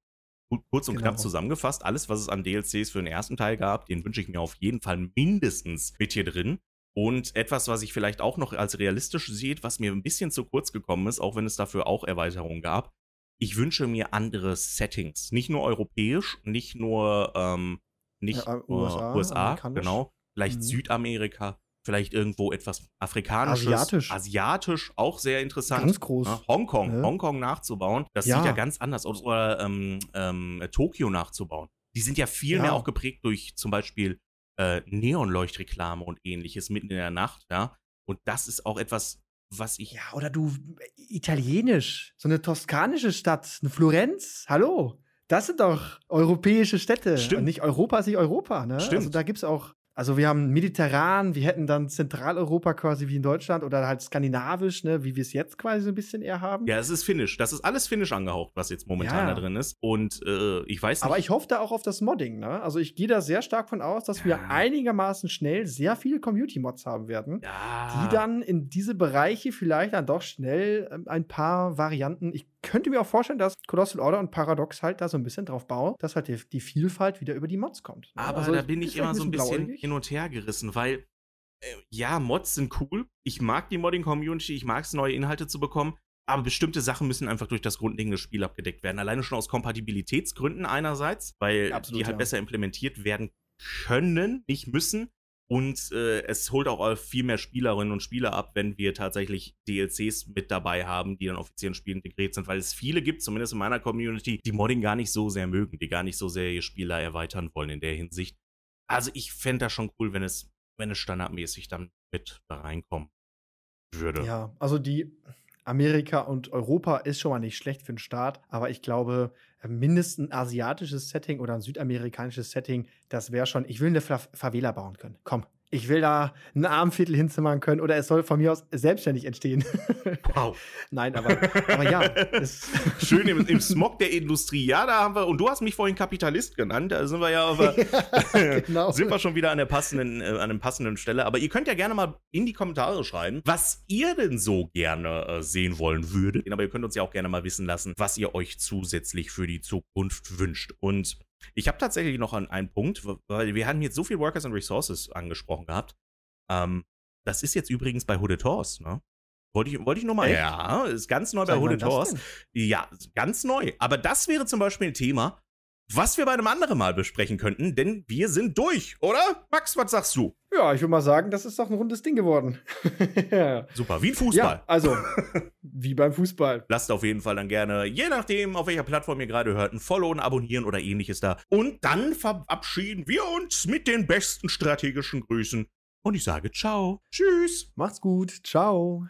kurz und genau. knapp zusammengefasst, alles, was es an DLCs für den ersten Teil gab, den wünsche ich mir auf jeden Fall mindestens mit hier drin. Und etwas, was ich vielleicht auch noch als realistisch sehe, was mir ein bisschen zu kurz gekommen ist, auch wenn es dafür auch Erweiterungen gab. Ich wünsche mir andere Settings. Nicht nur europäisch, nicht nur ähm, nicht ja, USA, USA genau. Vielleicht mhm. Südamerika, vielleicht irgendwo etwas afrikanisches, Asiatisch. asiatisch auch sehr interessant. Ganz groß. Ja, Hongkong, Ja. Hongkong nachzubauen, das Ja. sieht ja ganz anders aus. Oder ähm, ähm, Tokio nachzubauen. Die sind ja viel mehr auch geprägt durch zum Beispiel äh, Neonleuchtreklame und ähnliches mitten in der Nacht, ja. Und das ist auch etwas, was ich. Ja, oder du, äh, italienisch, so eine toskanische Stadt, eine Florenz, hallo. Das sind doch europäische Städte. Stimmt. Und nicht Europa ist nicht Europa, ne? Stimmt. Also da gibt es auch, also wir haben mediterran, wir hätten dann Zentraleuropa quasi wie in Deutschland oder halt skandinavisch, ne, wie wir es jetzt quasi so ein bisschen eher haben. Ja, es ist Finnisch. Das ist alles Finnisch angehaucht, was jetzt momentan Ja. da drin ist. Und äh, ich weiß nicht. Aber ich hoffe da auch auf das Modding, ne? Also ich gehe da sehr stark von aus, dass wir Ja. einigermaßen schnell sehr viele Community-Mods haben werden. ja. die dann in diese Bereiche vielleicht dann doch schnell ähm, ein paar Varianten. Ich könnte mir auch vorstellen, dass Colossal Order und Paradox halt da so ein bisschen drauf bauen, dass halt die, die Vielfalt wieder über die Mods kommt. ne? Aber Also, da bin ich immer so ein bisschen blauäugig. hin und her gerissen, weil äh, ja, Mods sind cool. Ich mag die Modding-Community, ich mag es, neue Inhalte zu bekommen. Aber bestimmte Sachen müssen einfach durch das grundlegende Spiel abgedeckt werden. Alleine schon aus Kompatibilitätsgründen einerseits, weil Absolut, die halt ja. besser implementiert werden können, nicht müssen. Und äh, es holt auch äh, viel mehr Spielerinnen und Spieler ab, wenn wir tatsächlich DLCs mit dabei haben, die dann offiziell ins Spiel integriert sind, weil es viele gibt, zumindest in meiner Community, die Modding gar nicht so sehr mögen, die gar nicht so sehr ihr Spieler erweitern wollen in der Hinsicht. Also ich fände das schon cool, wenn es, wenn es standardmäßig dann mit da reinkommen würde. Ja, also die Amerika und Europa ist schon mal nicht schlecht für den Start, aber ich glaube, mindestens ein asiatisches Setting oder ein südamerikanisches Setting, das wäre schon, ich will eine Fa Favela bauen können. Komm, ich will da ein Armviertel hinzimmern können oder es soll von mir aus selbstständig entstehen. Wow. Nein, aber, aber ja, Schön im, im Smog der Industrie. Ja, da haben wir, und du hast mich vorhin Kapitalist genannt, da sind wir ja aber, genau. sind wir schon wieder an der passenden, äh, an der passenden Stelle. Aber ihr könnt ja gerne mal in die Kommentare schreiben, was ihr denn so gerne äh, sehen wollen würdet. Aber ihr könnt uns ja auch gerne mal wissen lassen, was ihr euch zusätzlich für die Zukunft wünscht. Und ich habe tatsächlich noch an einen Punkt, weil wir hatten jetzt so viel Workers and Resources angesprochen gehabt. Ähm, das ist jetzt übrigens bei Hooded Horse, ne? Wollte ich, wollte ich nur mal. Echt? Ja, ist ganz neu bei Seit wann Hooded Horse. Ja, ganz neu. Aber das wäre zum Beispiel ein Thema, was wir bei einem anderen Mal besprechen könnten, denn wir sind durch, oder? Max, was sagst du? Ja, ich würde mal sagen, das ist doch ein rundes Ding geworden. ja, Super, wie ein Fußball. also, wie beim Fußball. Lasst auf jeden Fall dann gerne, je nachdem, auf welcher Plattform ihr gerade hört, ein Follow, ein Abonnieren oder ähnliches da. Und dann verabschieden wir uns mit den besten strategischen Grüßen. Und ich sage ciao. Tschüss. Macht's gut. Ciao.